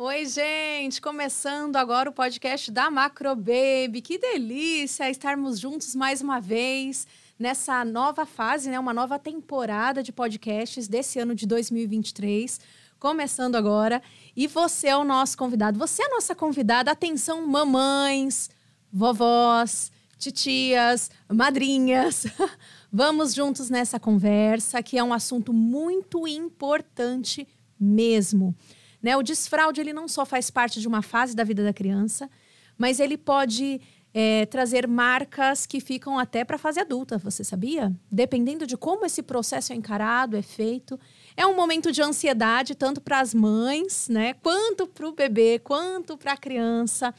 Oi, gente! Começando agora o podcast da Macro Baby. Que delícia estarmos juntos mais uma vez nessa nova fase, né? Uma nova temporada de podcasts desse ano de 2023. Começando agora. E você é o nosso convidado. Você é a nossa convidada. Atenção, mamães, vovós, titias, madrinhas. Vamos juntos nessa conversa, que é um assunto muito importante mesmo. Né? O desfraude ele não só faz parte de uma fase da vida da criança, mas ele pode é, trazer marcas que ficam até para a fase adulta, você sabia? Dependendo de como esse processo é encarado, é feito. É um momento de ansiedade, tanto para as mães, né? Quanto para o bebê, quanto para a criança.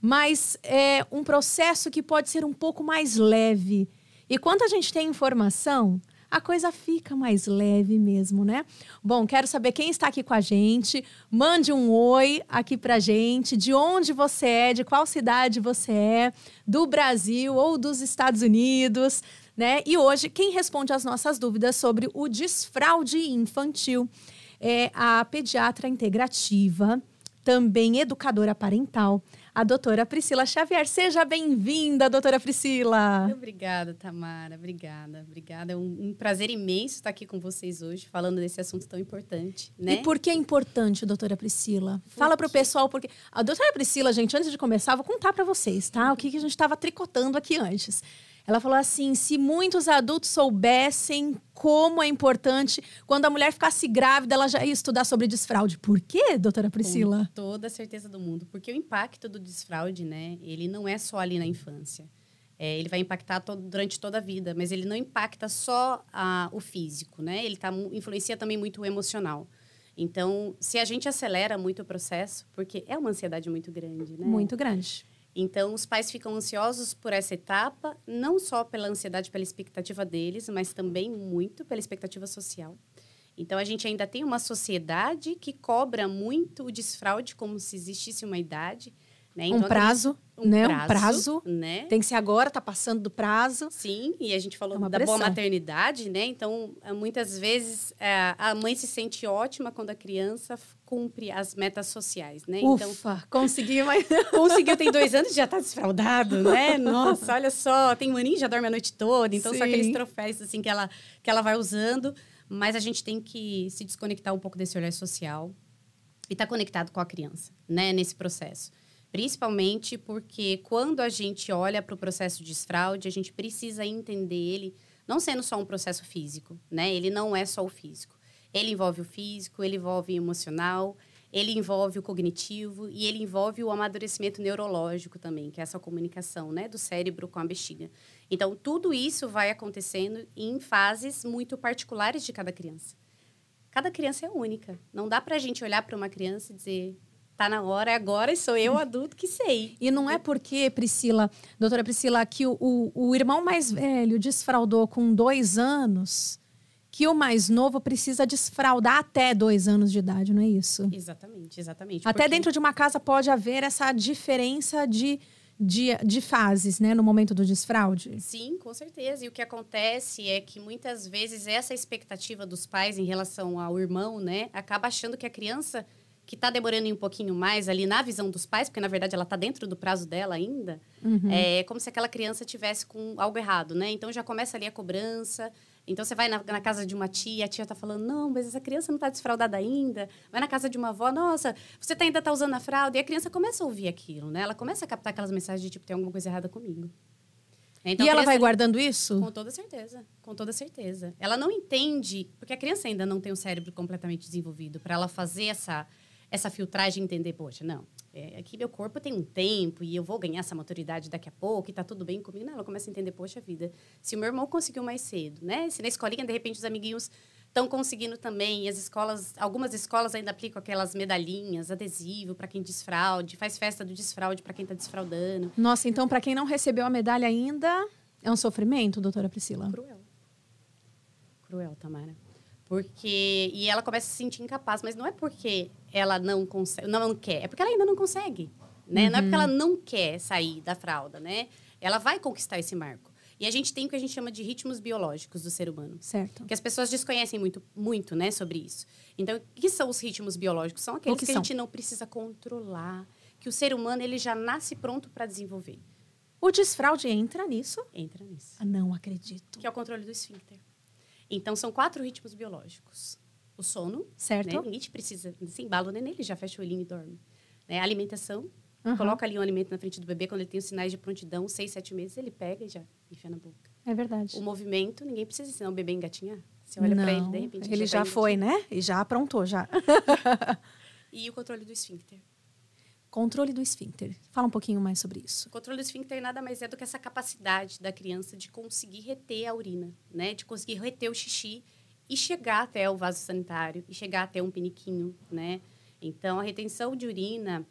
Mas é um processo que pode ser um pouco mais leve. E quando a gente tem informação, a coisa fica mais leve mesmo, né? Bom, quero saber quem está aqui com a gente. Mande um oi aqui pra gente, de onde você é, de qual cidade você é, do Brasil ou dos Estados Unidos, né? E hoje, quem responde às nossas dúvidas sobre o desfraude infantil é a pediatra integrativa, também educadora parental, a doutora Priscila Xavier. Seja bem-vinda, doutora Priscila. Obrigada, Tamara. Obrigada, obrigada. É um, um, prazer imenso estar aqui com vocês hoje, falando desse assunto tão importante, né? E por que é importante, doutora Priscila? Por Fala para o pessoal, porque... A doutora Priscila, gente, antes de começar, vou contar para vocês, tá? O que, que a gente estava tricotando aqui antes. Ela falou assim: se muitos adultos soubessem como é importante, quando a mulher ficasse grávida, ela já ia estudar sobre desfraude. Por quê, doutora Priscila? Com toda a certeza do mundo. Porque o impacto do desfraude, né, ele não é só ali na infância. É, ele vai impactar todo, durante toda a vida, mas ele não impacta só a, o físico, né? Ele tá, influencia também muito o emocional. Então, se a gente acelera muito o processo, porque é uma ansiedade muito grande, né? Muito grande. Então, os pais ficam ansiosos por essa etapa, não só pela ansiedade, pela expectativa deles, mas também muito pela expectativa social. Então, a gente ainda tem uma sociedade que cobra muito o desfraude como se existisse uma idade. Né? Então, um prazo, um né? Prazo, um prazo, né? Tem que ser agora, tá passando do prazo. Sim, e a gente falou é da pressão. boa maternidade, né? Então, é, muitas vezes é, a mãe se sente ótima quando a criança cumpre as metas sociais, né? Ufa, então, conseguiu, mas... conseguiu, tem dois anos e já tá desfraudado, né? Nossa, olha só, tem um aninho já dorme a noite toda, então Sim. são aqueles troféus assim que ela, que ela vai usando, mas a gente tem que se desconectar um pouco desse olhar social e estar tá conectado com a criança, né? Nesse processo. Principalmente porque quando a gente olha para o processo de desfraude, a gente precisa entender ele não sendo só um processo físico, né? Ele não é só o físico. Ele envolve o físico, ele envolve o emocional, ele envolve o cognitivo e ele envolve o amadurecimento neurológico também, que é essa comunicação, né, do cérebro com a bexiga. Então, tudo isso vai acontecendo em fases muito particulares de cada criança. Cada criança é única. Não dá para a gente olhar para uma criança e dizer, tá na hora, é agora e sou eu adulto que sei. E não é porque, Priscila, doutora Priscila, que o, o, o irmão mais velho desfraudou com dois anos, que o mais novo precisa desfraudar até dois anos de idade, não é isso? Exatamente, exatamente. Até porque... dentro de uma casa pode haver essa diferença de, de, de fases, né, no momento do desfraude? Sim, com certeza. E o que acontece é que muitas vezes essa expectativa dos pais em relação ao irmão, né, acaba achando que a criança que está demorando um pouquinho mais ali na visão dos pais, porque na verdade ela está dentro do prazo dela ainda, uhum. é como se aquela criança tivesse com algo errado, né? Então já começa ali a cobrança. Então você vai na, na casa de uma tia, a tia está falando: não, mas essa criança não está desfraudada ainda. Vai na casa de uma avó, nossa, você tá, ainda está usando a fralda. E a criança começa a ouvir aquilo, né? Ela começa a captar aquelas mensagens de tipo: tem alguma coisa errada comigo. Então, e ela vai guardando isso? Com toda certeza, com toda certeza. Ela não entende, porque a criança ainda não tem o cérebro completamente desenvolvido para ela fazer essa essa filtragem entender, poxa, não, é, aqui meu corpo tem um tempo e eu vou ganhar essa maturidade daqui a pouco e tá tudo bem comigo. Não, ela começa a entender, poxa vida, se o meu irmão conseguiu mais cedo, né? Se na escolinha, de repente, os amiguinhos estão conseguindo também, e as escolas, algumas escolas ainda aplicam aquelas medalhinhas, adesivo para quem desfraude, faz festa do desfraude para quem está desfraudando. Nossa, então para quem não recebeu a medalha ainda, é um sofrimento, doutora Priscila? Cruel. Cruel, Tamara. Porque. E ela começa a se sentir incapaz, mas não é porque ela não consegue, não quer, é porque ela ainda não consegue. Né? Uhum. Não é porque ela uhum. não quer sair da fralda, né? Ela vai conquistar esse marco. E a gente tem o que a gente chama de ritmos biológicos do ser humano. Certo. Que as pessoas desconhecem muito, muito né, sobre isso. Então, o que são os ritmos biológicos? São aqueles que, que, a gente não precisa controlar, que o ser humano ele já nasce pronto para desenvolver. O desfraude entra nisso? Entra nisso. Ah, não acredito. Que é o controle do esfíncter. Então, são quatro ritmos biológicos. O sono. Certo. Né? Ninguém precisa. Se embala o neném, ele já fecha o olhinho e dorme. Né? A alimentação. Uhum. Coloca ali um alimento na frente do bebê, quando ele tem os sinais de prontidão, seis, sete meses, ele pega e já enfia na boca. É verdade. O movimento, ninguém precisa ensinar o bebê a engatinhar. Você olha para ele, de repente. Ele já, já foi, né? E já aprontou, já. e o controle do esfíncter. Controle do esfíncter. Fala um pouquinho mais sobre isso. O controle do esfíncter nada mais é do que essa capacidade da criança de conseguir reter a urina, né? De conseguir reter o xixi e chegar até o vaso sanitário e chegar até um piniquinho, né? Então, a retenção de urina,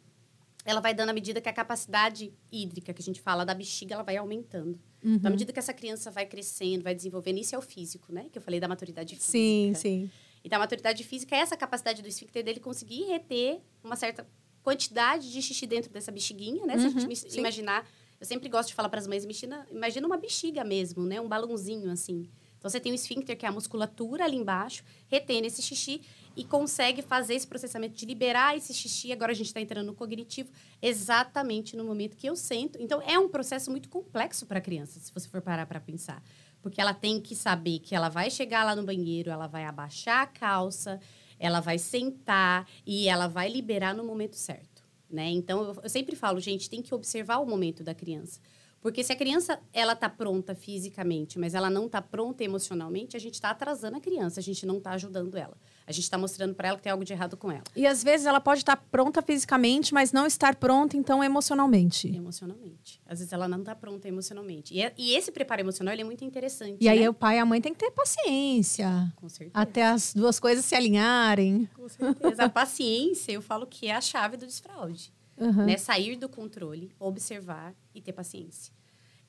ela vai dando à medida que a capacidade hídrica, que a gente fala, da bexiga, ela vai aumentando. Uhum. Então, à medida que essa criança vai crescendo, vai desenvolvendo, isso é o físico, né? Que eu falei da maturidade física. Sim, sim. Então, a maturidade física é essa capacidade do esfíncter dele conseguir reter uma certa quantidade de xixi dentro dessa bexiguinha, né? Uhum, Se a gente uhum, imaginar, eu sempre gosto de falar para as mães, imagina, imagina uma bexiga mesmo, né? Um balãozinho assim. Então você tem o esfíncter, que é a musculatura ali embaixo, retém esse xixi e consegue fazer esse processamento de liberar esse xixi. Agora a gente está entrando no cognitivo, exatamente no momento que eu sento. Então é um processo muito complexo para a criança, se você for parar para pensar. Porque ela tem que saber que ela vai chegar lá no banheiro, ela vai abaixar a calça, ela vai sentar e ela vai liberar no momento certo, né? Então eu, sempre falo, gente, tem que observar o momento da criança. Porque se a criança ela tá pronta fisicamente, mas ela não tá pronta emocionalmente, a gente está atrasando a criança, a gente não está ajudando ela. A gente está mostrando para ela que tem algo de errado com ela. E às vezes ela pode estar tá pronta fisicamente, mas não estar pronta então emocionalmente. Emocionalmente. Às vezes ela não está pronta emocionalmente. E, é, e, esse preparo emocional é muito interessante. E né? aí o pai e a mãe têm que ter paciência. Com certeza. Até as duas coisas se alinharem. Com certeza. a paciência, eu falo que é a chave do desfraude. Uhum. Né? Sair do controle, observar e ter paciência.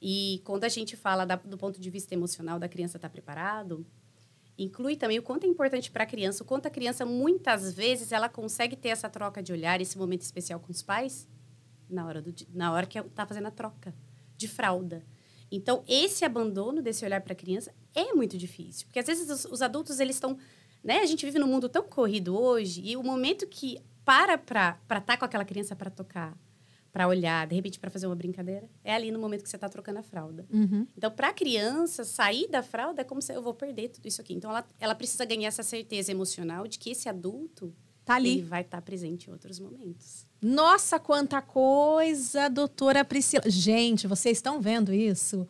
E quando a gente fala da, do ponto de vista emocional da criança estar tá preparado, inclui também o quanto é importante para a criança, o quanto a criança muitas vezes ela consegue ter essa troca de olhar, esse momento especial com os pais na hora do na hora que está fazendo a troca de fralda. Então esse abandono desse olhar para a criança é muito difícil, porque às vezes os, os adultos eles estão, né? A gente vive num mundo tão corrido hoje e o momento que para para estar tá com aquela criança para tocar, para olhar, de repente para fazer uma brincadeira, é ali no momento que você está trocando a fralda. Uhum. Então, para a criança sair da fralda é como se eu vou perder tudo isso aqui. Então, ela, ela precisa ganhar essa certeza emocional de que esse adulto tá ali. Ele vai estar tá presente em outros momentos. Nossa, quanta coisa, doutora Priscila. Gente, vocês estão vendo isso?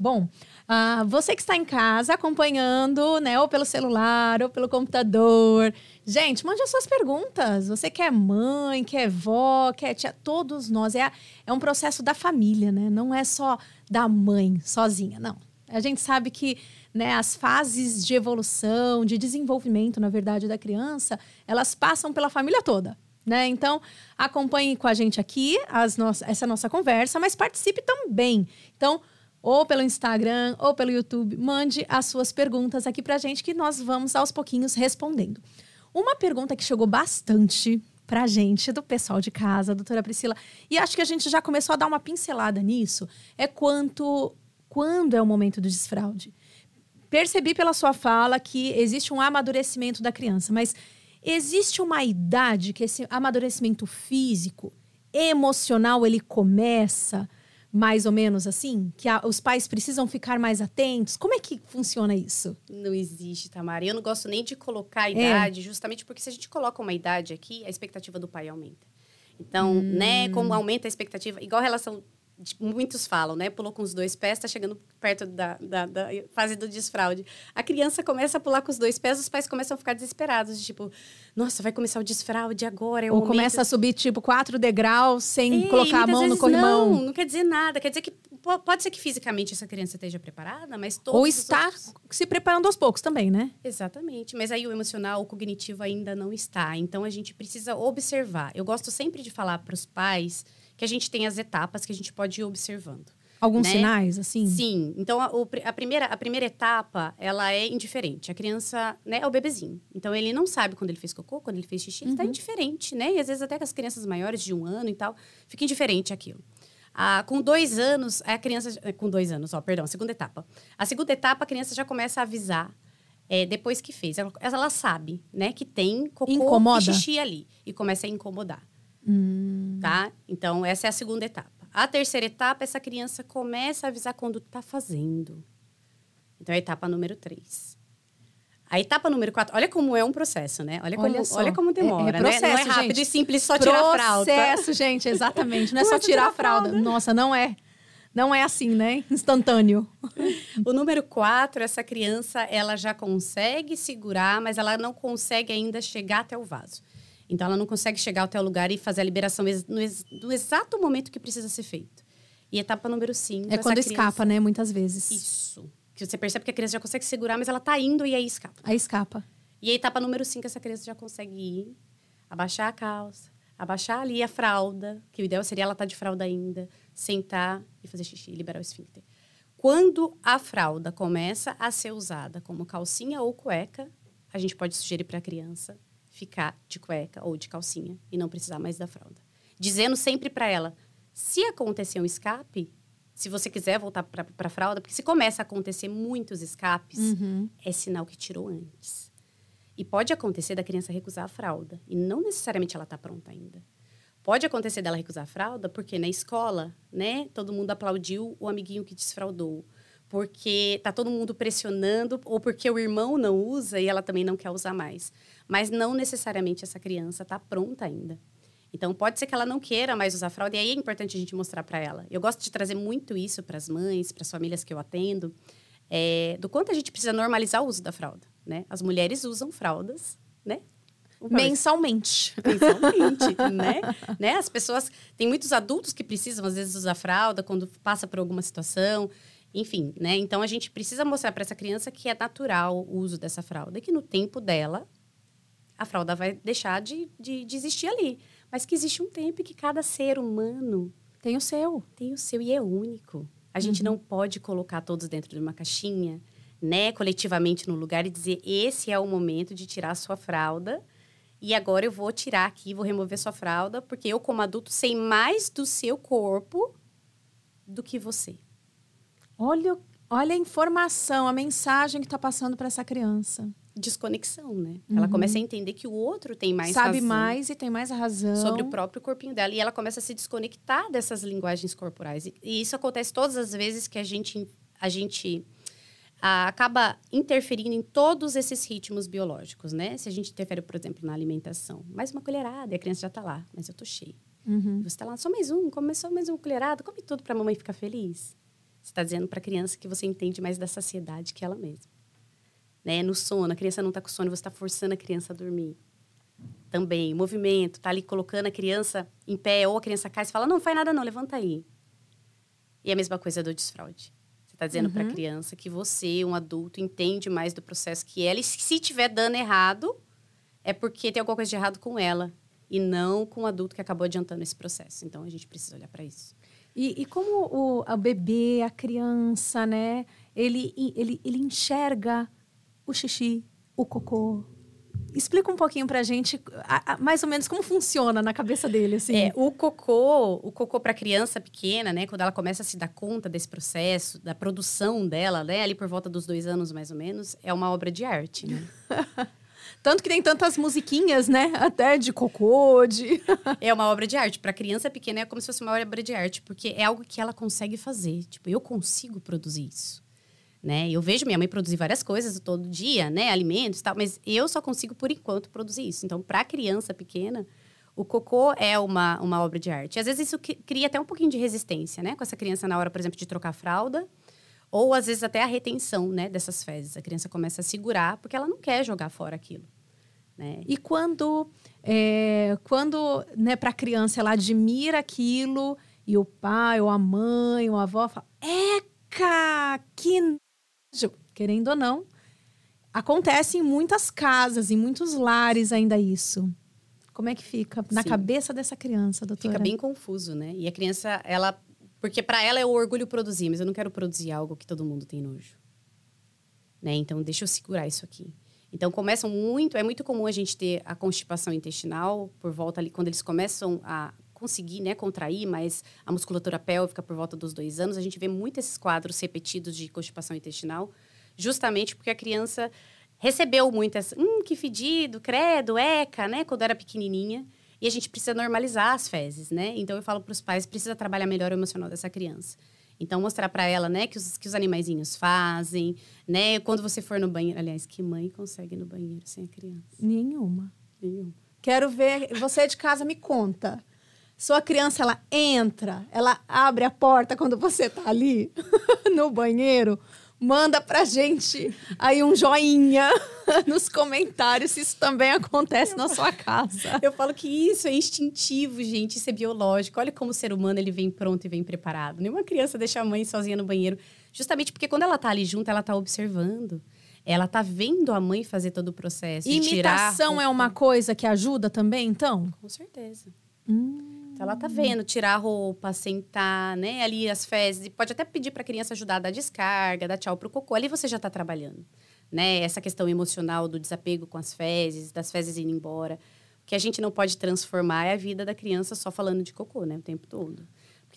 Bom, uh, você que está em casa acompanhando, né, ou pelo celular, ou pelo computador, gente, mande as suas perguntas. Você que é mãe, que é vó, que é tia, todos nós. É, é um processo da família, né? Não é só da mãe sozinha, não. A gente sabe que né, as fases de evolução, de desenvolvimento, na verdade, da criança, elas passam pela família toda. Né? Então, acompanhe com a gente aqui as no essa nossa conversa, mas participe também. Então, ou pelo Instagram, ou pelo YouTube, mande as suas perguntas aqui pra gente que nós vamos aos pouquinhos respondendo. Uma pergunta que chegou bastante pra gente, do pessoal de casa, doutora Priscila, e acho que a gente já começou a dar uma pincelada nisso, é quanto quando é o momento do desfraude. Percebi pela sua fala que existe um amadurecimento da criança, mas existe uma idade que esse amadurecimento físico, emocional, ele começa mais ou menos assim? Que a, os pais precisam ficar mais atentos? Como é que funciona isso? Não existe, Tamara. Eu não gosto nem de colocar a é. idade, é. justamente porque se a gente coloca uma idade aqui, a expectativa do pai aumenta. Então, hum. né, como aumenta a expectativa, igual a relação muitos falam, né? Pulou com os dois pés, está chegando perto da, da, da, fase do desfraude. A criança começa a pular com os dois pés, os pais começam a ficar desesperados, tipo, nossa, vai começar o desfraude agora. É Ou momento... começa a subir, tipo, quatro degraus sem colocar a mão no corrimão. Não, não quer dizer nada. Quer dizer que pode ser que fisicamente essa criança esteja preparada, mas todos Ou está outros... se preparando aos poucos também, né? Exatamente. Mas aí o emocional, o cognitivo ainda não está. Então a gente precisa observar. Eu gosto sempre de falar para os pais que a gente tem as etapas que a gente pode ir observando. Alguns né? sinais, assim? Sim. Então, a, a, primeira, a primeira etapa, ela é indiferente. A criança, né, é o bebezinho. Então, ele não sabe quando ele fez cocô, quando ele fez xixi. Ele está uhum. indiferente, né? E às vezes até com as crianças maiores, de um ano e tal, fica indiferente aquilo. Ah, com dois anos, a criança. eh, Com dois anos, ó, perdão, segunda etapa. A segunda etapa, a criança já começa a avisar é, depois que fez. Ela, ela sabe, né, que tem cocô Incomoda? e xixi ali. E começa a incomodar, Hum. tá? Então, essa é a segunda etapa. A terceira etapa, essa criança começa a avisar quando tá fazendo. Então, é a etapa número três. A etapa número quatro, olha como é um processo, né? Olha como, Olha olha só. como demora, É- é né? Não é processo, rápido gente. e simples só tirar a fralda. Processo, gente, exatamente. Não é só tirar a fralda. fralda. Nossa, não é. Não é assim, né? Instantâneo. O número quatro, essa criança, ela já consegue segurar, mas ela não consegue ainda chegar até o vaso. Então, ela não consegue chegar até o lugar e fazer a liberação no, ex- no exato momento que precisa ser feito. E etapa número cinco... É essa quando criança- escapa, né? Muitas vezes. Isso. Que você percebe que a criança já consegue segurar, mas ela tá indo e aí escapa. Aí escapa. E a etapa número 5, essa criança já consegue ir, abaixar a calça, abaixar ali a fralda, que o ideal seria ela estar de fralda ainda, sentar e fazer xixi, liberar o esfíncter. Quando a fralda começa a ser usada como calcinha ou cueca, a gente pode sugerir para a criança ficar de cueca ou de calcinha e não precisar mais da fralda. Dizendo sempre para ela, se acontecer um escape, se você quiser voltar para a fralda, porque se começa a acontecer muitos escapes, Uhum. é sinal que tirou antes. E pode acontecer da criança recusar a fralda. E não necessariamente ela está pronta ainda. Pode acontecer dela recusar a fralda porque na escola, né, todo mundo aplaudiu o amiguinho que desfraldou. Porque tá todo mundo pressionando ou porque o irmão não usa e ela também não quer usar mais. Mas não necessariamente essa criança está pronta ainda. Então pode ser que ela não queira mais usar fralda e aí é importante a gente mostrar para ela. Eu gosto de trazer muito isso para as mães, para as famílias que eu atendo, é, do quanto a gente precisa normalizar o uso da fralda, né? As mulheres usam fraldas, né? Mensalmente. Mensalmente, né? né? As pessoas... Tem muitos adultos que precisam, às vezes, usar fralda quando passa por alguma situação. Enfim, né? Então, a gente precisa mostrar para essa criança que é natural o uso dessa fralda. Que no tempo dela, a fralda vai deixar de, de, de existir ali. Mas que existe um tempo e que cada ser humano Tem o seu. tem o seu e é único. A gente Uhum. não pode colocar todos dentro de uma caixinha, né, coletivamente no lugar e dizer esse é o momento de tirar a sua fralda. E agora eu vou tirar aqui, vou remover sua fralda, porque eu como adulto sei mais do seu corpo do que você. Olha, olha a informação, a mensagem que está passando para essa criança. Desconexão, né? Ela começa a entender que o outro tem mais Uhum. Sabe razão mais e tem mais razão. sobre o próprio corpinho dela e ela começa a se desconectar dessas linguagens corporais. E, isso acontece todas as vezes que a gente a gente ah, acaba interferindo em todos esses ritmos biológicos, né? Se a gente interfere, por exemplo, na alimentação, mais uma colherada e a criança já tá lá, mas eu tô cheia. Uhum. Você tá lá, só mais um, come só mais uma colherada, come tudo para a mamãe ficar feliz. Você está dizendo para a criança que você entende mais da saciedade que ela mesma. Né? No sono, a criança não está com sono, você está forçando a criança a dormir. Também, movimento, tá ali colocando a criança em pé, ou a criança cai, você fala, não, não faz nada não, levanta aí. E a mesma coisa do desfraude. Você está dizendo para a criança que você, um adulto, entende mais do processo que ela, e se tiver dando errado, é porque tem alguma coisa de errado com ela, e não com o adulto que acabou adiantando esse processo. Então, a gente precisa olhar para isso. E, e como o, a bebê, a criança, né? Ele, ele, ele enxerga o xixi, o cocô. Explica um pouquinho pra gente, a- a- mais ou menos, como funciona na cabeça dele, assim. É, o cocô, o cocô para criança pequena, né, quando ela começa a se dar conta desse processo, da produção dela, né, ali por volta dos dois anos mais ou menos, é uma obra de arte, né? Tanto que tem tantas musiquinhas, né? Até de cocô, de... é uma obra de arte. Para criança pequena é como se fosse uma obra de arte, porque é algo que ela consegue fazer. Tipo, eu consigo produzir isso. Né? Eu vejo minha mãe produzir várias coisas todo dia, né? Alimentos e tal, mas eu só consigo, por enquanto, produzir isso. Então, para criança pequena, o cocô é uma, uma obra de arte. Às vezes, isso cri- cria até um pouquinho de resistência, né? Com essa criança na hora, por exemplo, de trocar fralda. Ou, às vezes, até a retenção, né? Dessas fezes. A criança começa a segurar, porque ela não quer jogar fora aquilo. Né? E quando, é, quando né, para a criança ela admira aquilo e o pai ou a mãe ou a avó fala, Eca, que nojo!" Querendo ou não, acontece em muitas casas, em muitos lares ainda isso. Como é que fica na Sim. cabeça dessa criança, doutora? Fica bem confuso, né? E a criança, ela. Porque para ela é o orgulho produzir, mas eu não quero produzir algo que todo mundo tem nojo. Né? Então, deixa eu segurar isso aqui. Então, começam muito. É muito comum a gente ter a constipação intestinal por volta ali, quando eles começam a conseguir, né, contrair mais a musculatura pélvica por volta dos dois anos, a gente vê muito esses quadros repetidos de constipação intestinal, justamente porque a criança recebeu muitas, hum, que fedido, credo, eca, né, quando era pequenininha. E a gente precisa normalizar as fezes, né? Então eu falo para os pais, precisa trabalhar melhor o emocional dessa criança. Então, mostrar para ela, né, que os, que os animaizinhos fazem, né? Quando você for no banheiro. Aliás, que mãe consegue ir no banheiro sem a criança? Nenhuma. Nenhuma. Quero ver. Você de casa me conta. Sua criança, ela entra, ela abre a porta quando você tá ali no banheiro manda pra gente aí um joinha nos comentários se isso também acontece na sua casa. Eu falo que isso é instintivo, gente, isso é biológico. Olha como o ser humano ele vem pronto e vem preparado. Nenhuma criança deixa a mãe sozinha no banheiro, justamente porque quando ela tá ali junto, ela tá observando. Ela tá vendo a mãe fazer todo o processo. Imitação é uma coisa que ajuda também, então? Com certeza. Hum. Então, ela tá vendo, tirar a roupa, sentar, né? Ali as fezes. E pode até pedir para a criança ajudar a dar descarga, dar tchau pro cocô. Ali você já está trabalhando, né? Essa questão emocional do desapego com as fezes, das fezes indo embora. O que a gente não pode transformar é a vida da criança só falando de cocô, né? O tempo todo.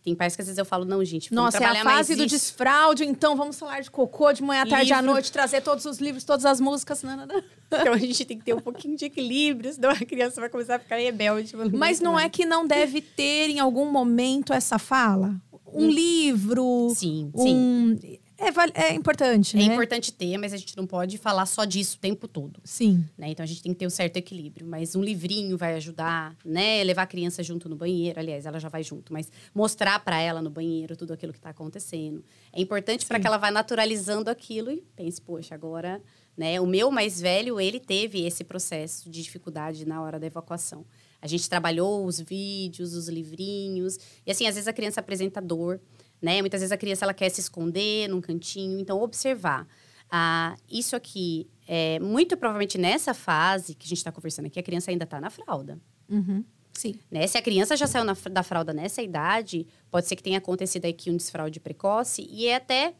Tem pais que às vezes eu falo, não, gente, vamos Nossa, é a fase do desfraude, então vamos falar de cocô de manhã, à tarde, à noite, trazer todos os livros, todas as músicas. Não, não, não. Então a gente tem que ter um pouquinho de equilíbrio, senão a criança vai começar a ficar rebelde. Mas não é que não deve ter em algum momento essa fala? Um hum. livro. Sim, um... sim. É, é importante, é né? É importante ter, mas a gente não pode falar só disso o tempo todo. Sim. Né? Então a gente tem que ter um certo equilíbrio. Mas um livrinho vai ajudar, né? Levar a criança junto no banheiro. Aliás, ela já vai junto, mas mostrar para ela no banheiro tudo aquilo que está acontecendo. É importante para que ela vá naturalizando aquilo e pense, poxa, agora, né? O meu mais velho, ele teve esse processo de dificuldade na hora da evacuação. A gente trabalhou os vídeos, os livrinhos. E assim, às vezes a criança apresenta dor né? Muitas vezes a criança ela quer se esconder num cantinho, então observar. Ah, isso aqui, é, muito provavelmente nessa fase que a gente está conversando aqui, a criança ainda está na fralda. Uhum. Sim. Né? Se a criança já saiu na, da fralda nessa idade, pode ser que tenha acontecido aqui um desfraude precoce e é até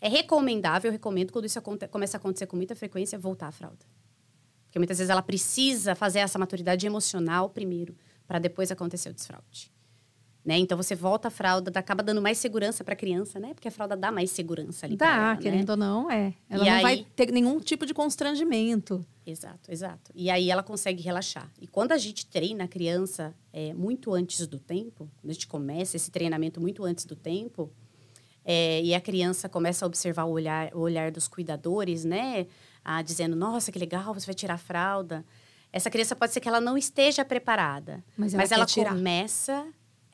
é recomendável, eu recomendo quando isso aconte, começa a acontecer com muita frequência, voltar à fralda. Porque muitas vezes ela precisa fazer essa maturidade emocional primeiro, para depois acontecer o desfraude. Né? Então você volta a fralda, acaba dando mais segurança para a criança, né? Porque a fralda dá mais segurança ali. Dá, ela, querendo né? ou não, é. Ela e não aí... vai ter nenhum tipo de constrangimento. Exato, exato. E aí ela consegue relaxar. E quando a gente treina a criança é, muito antes do tempo, quando a gente começa esse treinamento muito antes do tempo, é, e a criança começa a observar o olhar, o olhar dos cuidadores, né? Ah, dizendo, nossa, que legal, você vai tirar a fralda. Essa criança pode ser que ela não esteja preparada, mas ela, mas ela começa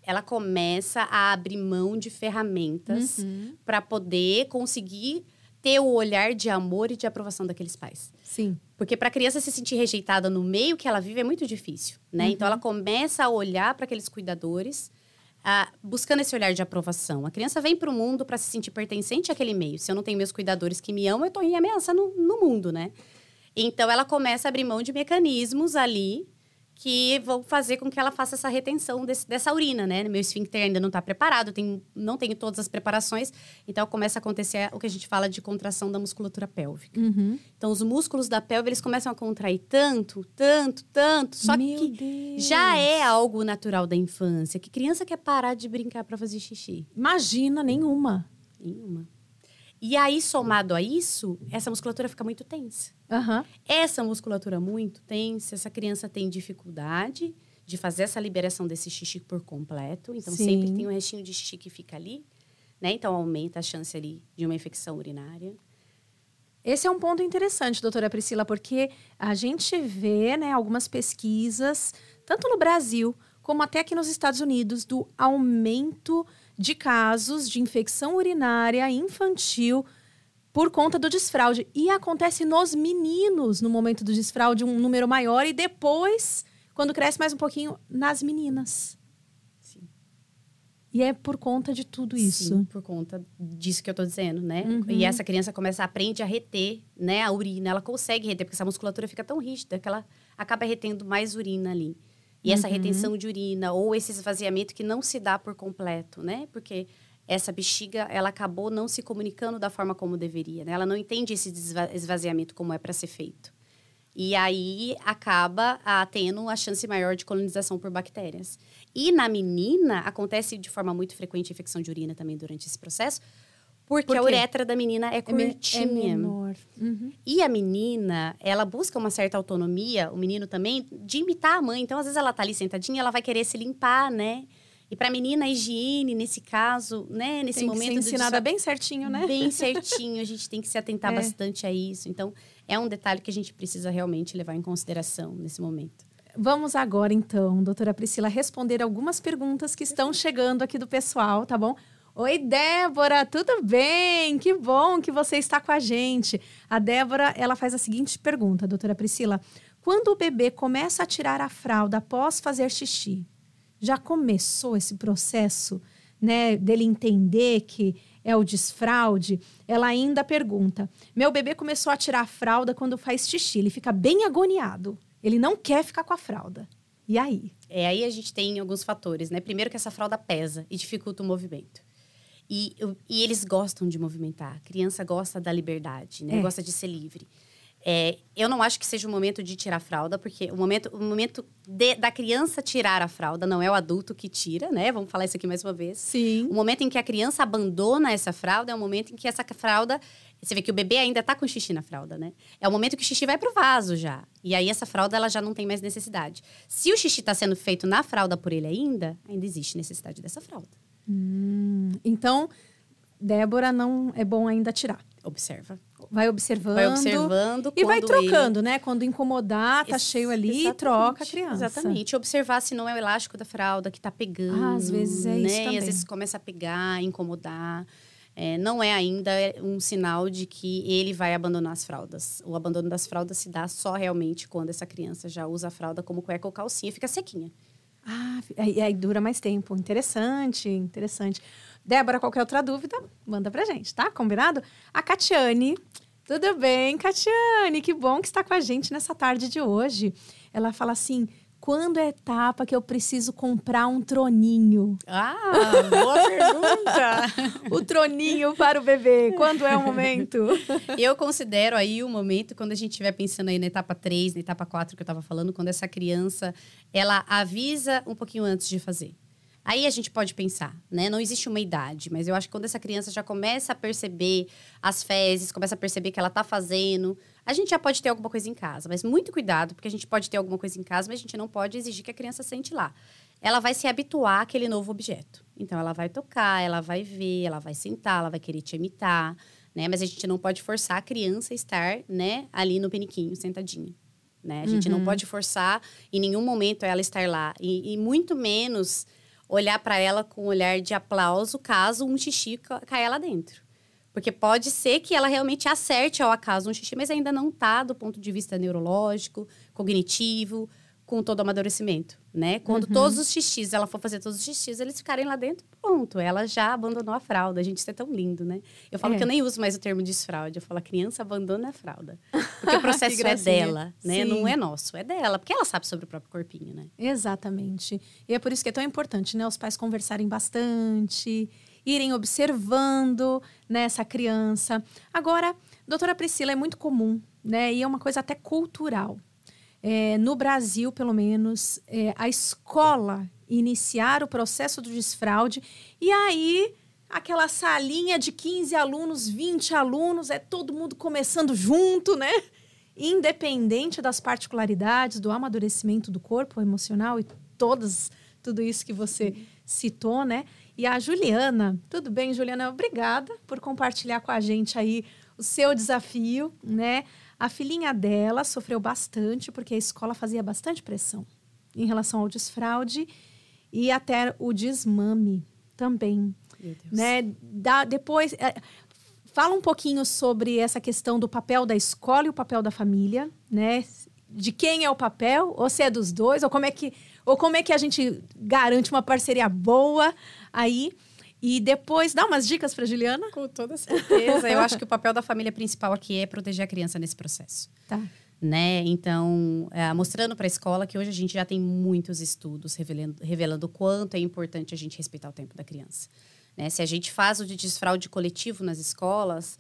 ela começa a abrir mão de ferramentas uhum. para poder conseguir ter o olhar de amor e de aprovação daqueles pais. Sim. Porque para a criança se sentir rejeitada no meio que ela vive é muito difícil, né? Uhum. Então ela começa a olhar para aqueles cuidadores, buscando esse olhar de aprovação. A criança vem para o mundo para se sentir pertencente àquele meio. Se eu não tenho meus cuidadores que me amam, eu estou em ameaça no, no mundo, né? Então ela começa a abrir mão de mecanismos ali que vão fazer com que ela faça essa retenção desse, dessa urina, né? Meu esfíncter ainda não está preparado, tenho, não tenho todas as preparações, então começa a acontecer o que a gente fala de contração da musculatura pélvica. Uhum. Então, os músculos da pelve, eles começam a contrair tanto, tanto, tanto, só Meu que Deus. já é algo natural da infância. Que criança quer parar de brincar para fazer xixi? Imagina, nenhuma. Nenhuma. E aí, somado a isso, essa musculatura fica muito tensa. Uhum. Essa musculatura muito tensa, essa criança tem dificuldade de fazer essa liberação desse xixi por completo. Então, Sim. sempre tem um restinho de xixi que fica ali. Né? Então, aumenta a chance ali de uma infecção urinária. Esse é um ponto interessante, doutora Priscila, porque a gente vê né, algumas pesquisas, tanto no Brasil como até aqui nos Estados Unidos, do aumento de casos de infecção urinária infantil por conta do desfraude. E acontece nos meninos no momento do desfraude, um número maior, e depois, quando cresce mais um pouquinho, nas meninas. Sim. E é por conta de tudo isso. Sim, por conta disso que eu tô dizendo, né? Uhum. E essa criança começa a aprender a reter, né, a urina. Ela consegue reter, porque essa musculatura fica tão rígida que ela acaba retendo mais urina ali. E uhum. essa retenção de urina ou esse esvaziamento que não se dá por completo, né? Porque essa bexiga, ela acabou não se comunicando da forma como deveria, né? Ela não entende esse esvaziamento como é para ser feito. E aí acaba a, tendo a chance maior de colonização por bactérias. E na menina, acontece de forma muito frequente infecção de urina também durante esse processo, porque Por a uretra da menina é, é curtinha. É, menor. Uhum. E a menina, ela busca uma certa autonomia, o menino também, de imitar a mãe. Então, às vezes, ela tá ali sentadinha, ela vai querer se limpar, né? E para a menina, a higiene, nesse caso, né? Nesse tem momento. Que ser ensinada bem certinho, né? Bem certinho. A gente tem que se atentar é. bastante a isso. Então, é um detalhe que a gente precisa realmente levar em consideração nesse momento. Vamos agora, então, doutora Priscila, responder algumas perguntas que estão chegando aqui do pessoal, tá bom? Oi, Débora, tudo bem? Que bom que você está com a gente. A Débora, ela faz a seguinte pergunta, doutora Priscila. Quando o bebê começa a tirar a fralda após fazer xixi, já começou esse processo, né, dele entender que é o desfraude? Ela ainda pergunta: Meu bebê começou a tirar a fralda quando faz xixi, ele fica bem agoniado. Ele não quer ficar com a fralda. E aí? É, aí a gente tem alguns fatores, né? Primeiro que essa fralda pesa e dificulta o movimento. E, e eles gostam de movimentar. A criança gosta da liberdade, né? É. Gosta de ser livre. É, eu não acho que seja o momento de tirar a fralda, porque o momento, o momento de, da criança tirar a fralda não é o adulto que tira, né? Vamos falar isso aqui mais uma vez. Sim. O momento em que a criança abandona essa fralda é o momento em que essa fralda. Você vê que o bebê ainda tá com xixi na fralda, né? É o momento que o xixi vai pro vaso já. E aí essa fralda ela já não tem mais necessidade. Se o xixi está sendo feito na fralda por ele ainda, ainda existe necessidade dessa fralda. Hum, então, Débora, não é bom ainda tirar. Observa. Vai observando. Vai observando. E vai trocando, ele... né? Quando incomodar, tá Ex cheio ali, exatamente, troca a criança. Exatamente. Observar se não é o elástico da fralda que tá pegando. Ah, às vezes é né? isso. Também. E às vezes começa a pegar, incomodar. É, não é ainda um sinal de que ele vai abandonar as fraldas. O abandono das fraldas se dá só realmente quando essa criança já usa a fralda como cueca ou calcinha, fica sequinha. Ah, e aí dura mais tempo. Interessante, interessante. Débora, qualquer outra dúvida, manda pra gente, tá? Combinado? A Catiane. Tudo bem, Catiane? Que bom que está com a gente nessa tarde de hoje. Ela fala assim: quando é etapa que eu preciso comprar um troninho? Ah, boa pergunta! o troninho para o bebê, quando é o momento? Eu considero aí o momento quando a gente estiver pensando aí na etapa 3, na etapa 4 que eu estava falando, quando essa criança, ela avisa um pouquinho antes de fazer. Aí a gente pode pensar, né? Não existe uma idade, mas eu acho que quando essa criança já começa a perceber as fezes, começa a perceber que ela tá fazendo, a gente já pode ter alguma coisa em casa. Mas muito cuidado, porque a gente pode ter alguma coisa em casa, mas a gente não pode exigir que a criança sente lá. Ela vai se habituar àquele novo objeto. Então ela vai tocar, ela vai ver, ela vai sentar, ela vai querer te imitar, né? Mas a gente não pode forçar a criança a estar, né, ali no peniquinho, sentadinha. Né? A gente uhum. não pode forçar em nenhum momento ela estar lá. e, e muito menos olhar para ela com um olhar de aplauso caso um xixi caia lá dentro. Porque pode ser que ela realmente acerte ao acaso um xixi, mas ainda não está do ponto de vista neurológico, cognitivo, com todo o amadurecimento, né? Quando uhum. todos os xixis, ela for fazer todos os xixis, eles ficarem lá dentro, pronto, ela já abandonou a fralda. Gente, isso é tão lindo, né? Eu falo é. que eu nem uso mais o termo desfraude, eu falo a criança abandona a fralda. Porque o processo é dela, né? Sim. Não é nosso, é dela, porque ela sabe sobre o próprio corpinho, né? Exatamente. E é por isso que é tão importante, né? Os pais conversarem bastante, irem observando né, essa criança. Agora, doutora Priscila, é muito comum, né? E é uma coisa até cultural é, no Brasil, pelo menos, é, a escola iniciar o processo do desfraude e aí aquela salinha de 15 alunos, 20 alunos, é todo mundo começando junto, né? Independente das particularidades do amadurecimento do corpo emocional e todas tudo isso que você citou, né? E a Juliana, tudo bem, Juliana? Obrigada por compartilhar com a gente aí o seu desafio, né? A filhinha dela sofreu bastante porque a escola fazia bastante pressão em relação ao desfraude e até o desmame também, né? Da, depois é, fala um pouquinho sobre essa questão do papel da escola e o papel da família, né? De quem é o papel, ou se é dos dois, ou como é que ou como é que a gente garante uma parceria boa aí. E depois, dá umas dicas para Juliana? Com toda certeza. Eu acho que o papel da família principal aqui é proteger a criança nesse processo. Tá. Né? Então, é, mostrando para a escola que hoje a gente já tem muitos estudos revelando, revelando o quanto é importante a gente respeitar o tempo da criança. Né? Se a gente faz o de desfraude coletivo nas escolas,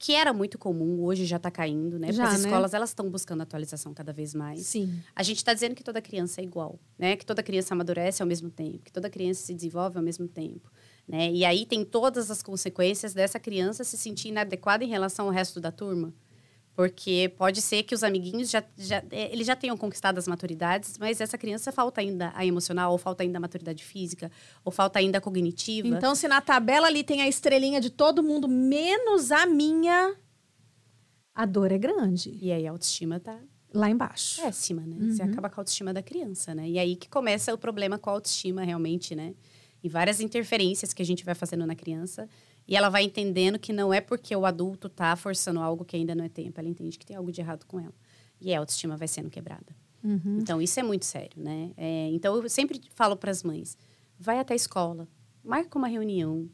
que era muito comum, hoje já está caindo, né? Já, Porque as né? escolas elas estão buscando atualização cada vez mais. Sim. A gente está dizendo que toda criança é igual, né? Que toda criança amadurece ao mesmo tempo, que toda criança se desenvolve ao mesmo tempo, né? E aí tem todas as consequências dessa criança se sentir inadequada em relação ao resto da turma. Porque pode ser que os amiguinhos já, já, é, eles já tenham conquistado as maturidades, mas essa criança falta ainda a emocional, ou falta ainda a maturidade física, ou falta ainda a cognitiva. Então, se na tabela ali tem a estrelinha de todo mundo, menos a minha, a dor é grande. E aí a autoestima tá Lá embaixo. péssima, né? Você Uhum. acaba com a autoestima da criança, né? E aí que começa o problema com a autoestima, realmente, né? E várias interferências que a gente vai fazendo na criança. E ela vai entendendo que não é porque o adulto tá forçando algo que ainda não é tempo. Ela entende que tem algo de errado com ela. E a autoestima vai sendo quebrada. Uhum. Então, isso é muito sério, né? É, então, eu sempre falo para as mães: vai até a escola, marca uma reunião,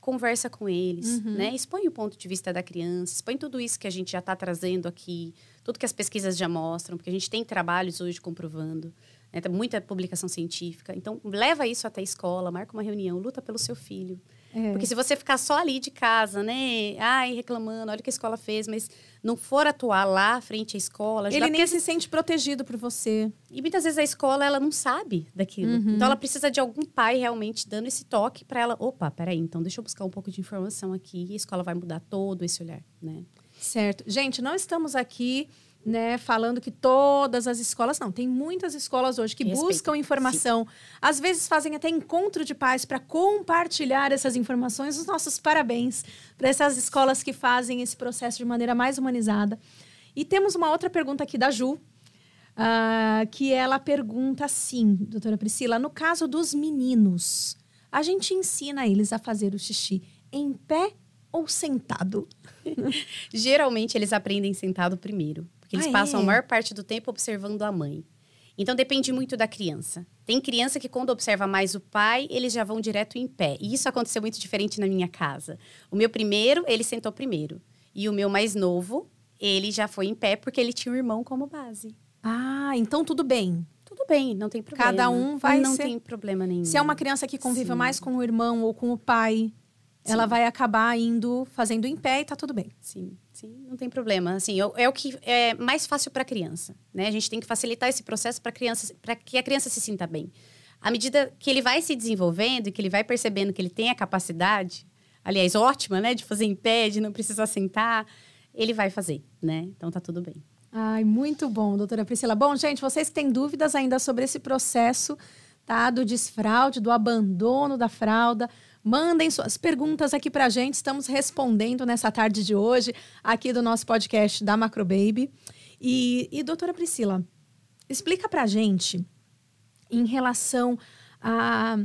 conversa com eles, Uhum. né? Expõe o ponto de vista da criança, expõe tudo isso que a gente já está trazendo aqui, tudo que as pesquisas já mostram, porque a gente tem trabalhos hoje comprovando, né? Muita publicação científica. Então, leva isso até a escola, marca uma reunião, luta pelo seu filho. É. Porque se você ficar só ali de casa, né? Ai, reclamando, olha o que a escola fez, mas não for atuar lá frente à escola, Ele nem se sente protegido por você. e muitas vezes a escola ela não sabe daquilo. Uhum. Então ela precisa de algum pai realmente dando esse toque para ela. Opa, peraí, então deixa eu buscar um pouco de informação aqui. E a escola vai mudar todo esse olhar, né? Certo. Gente, não estamos aqui, né, falando que todas as escolas. Não, tem muitas escolas hoje que Respeito, buscam informação. Às vezes fazem até encontro de pais para compartilhar essas informações. Os nossos parabéns para essas escolas que fazem esse processo de maneira mais humanizada. E temos uma outra pergunta aqui da Ju. ah, que ela pergunta assim, doutora Priscila, no caso dos meninos, a gente ensina eles a fazer o xixi em pé ou sentado? Geralmente eles aprendem sentado primeiro, porque eles Ah, passam é? a maior parte do tempo observando a mãe. Então depende muito da criança. Tem criança que quando observa mais o pai, eles já vão direto em pé. E isso aconteceu muito diferente na minha casa. O meu primeiro, ele sentou primeiro. E o meu mais novo, ele já foi em pé porque ele tinha o irmão como base. Ah, então tudo bem. Tudo bem, não tem problema. Cada um vai Não ser- tem problema nenhum. Se é uma criança que convive Sim. mais com o irmão ou com o pai, ela vai acabar indo fazendo em pé e tá tudo bem. Sim, sim, não tem problema. Assim, é, é o que é mais fácil para a criança, né? A gente tem que facilitar esse processo para criança, para que a criança se sinta bem. À medida que ele vai se desenvolvendo e que ele vai percebendo que ele tem a capacidade, aliás, ótima, né, de fazer em pé, de não precisar sentar, ele vai fazer, né? Então tá tudo bem. Ai, muito bom, doutora Priscila. Bom, gente, vocês que têm dúvidas ainda sobre esse processo, tá? Do desfraude, do abandono da fralda, mandem suas perguntas aqui pra gente. Estamos respondendo nessa tarde de hoje, aqui do nosso podcast da Macro Baby. E, e doutora Priscila, explica pra gente em relação a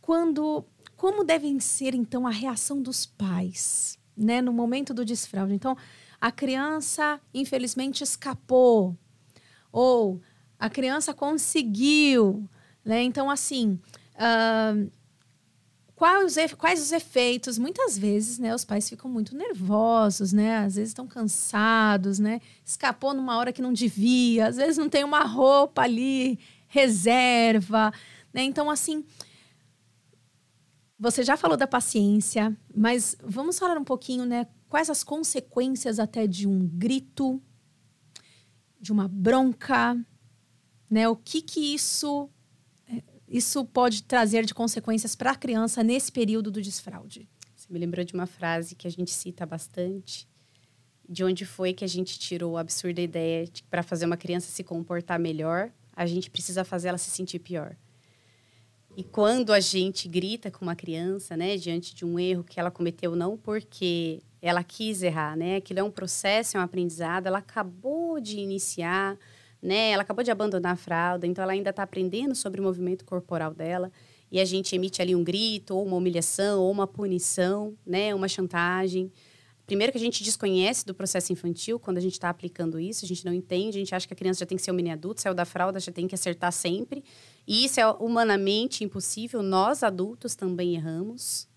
quando como devem ser então a reação dos pais, né, no momento do desfraude. Então, a criança infelizmente escapou ou a criança conseguiu, né? Então, assim, ah, quais, quais os efeitos? Muitas vezes, né, os pais ficam muito nervosos, né? Às vezes estão cansados, né? Escapou numa hora que não devia, às vezes não tem uma roupa ali, reserva, né? Então, assim, você já falou da paciência, mas vamos falar um pouquinho, né? Quais as consequências até de um grito, de uma bronca, né? O que que isso isso pode trazer de consequências para a criança nesse período do desfraude? Você me lembrou de uma frase que a gente cita bastante. De onde foi que a gente tirou a absurda ideia de que para fazer uma criança se comportar melhor, a gente precisa fazer ela se sentir pior. E quando a gente grita com uma criança, né, diante de um erro que ela cometeu não porque ela quis errar, né? Aquilo é um processo, é um aprendizado, ela acabou de iniciar, né? Ela acabou de abandonar a fralda, então ela ainda está aprendendo sobre o movimento corporal dela e a gente emite ali um grito, ou uma humilhação, ou uma punição, né? Uma chantagem. Primeiro que a gente desconhece do processo infantil quando a gente está aplicando isso, a gente não entende, a gente acha que a criança já tem que ser um mini adulto, saiu da fralda, já tem que acertar sempre. E isso é humanamente impossível, nós adultos também erramos,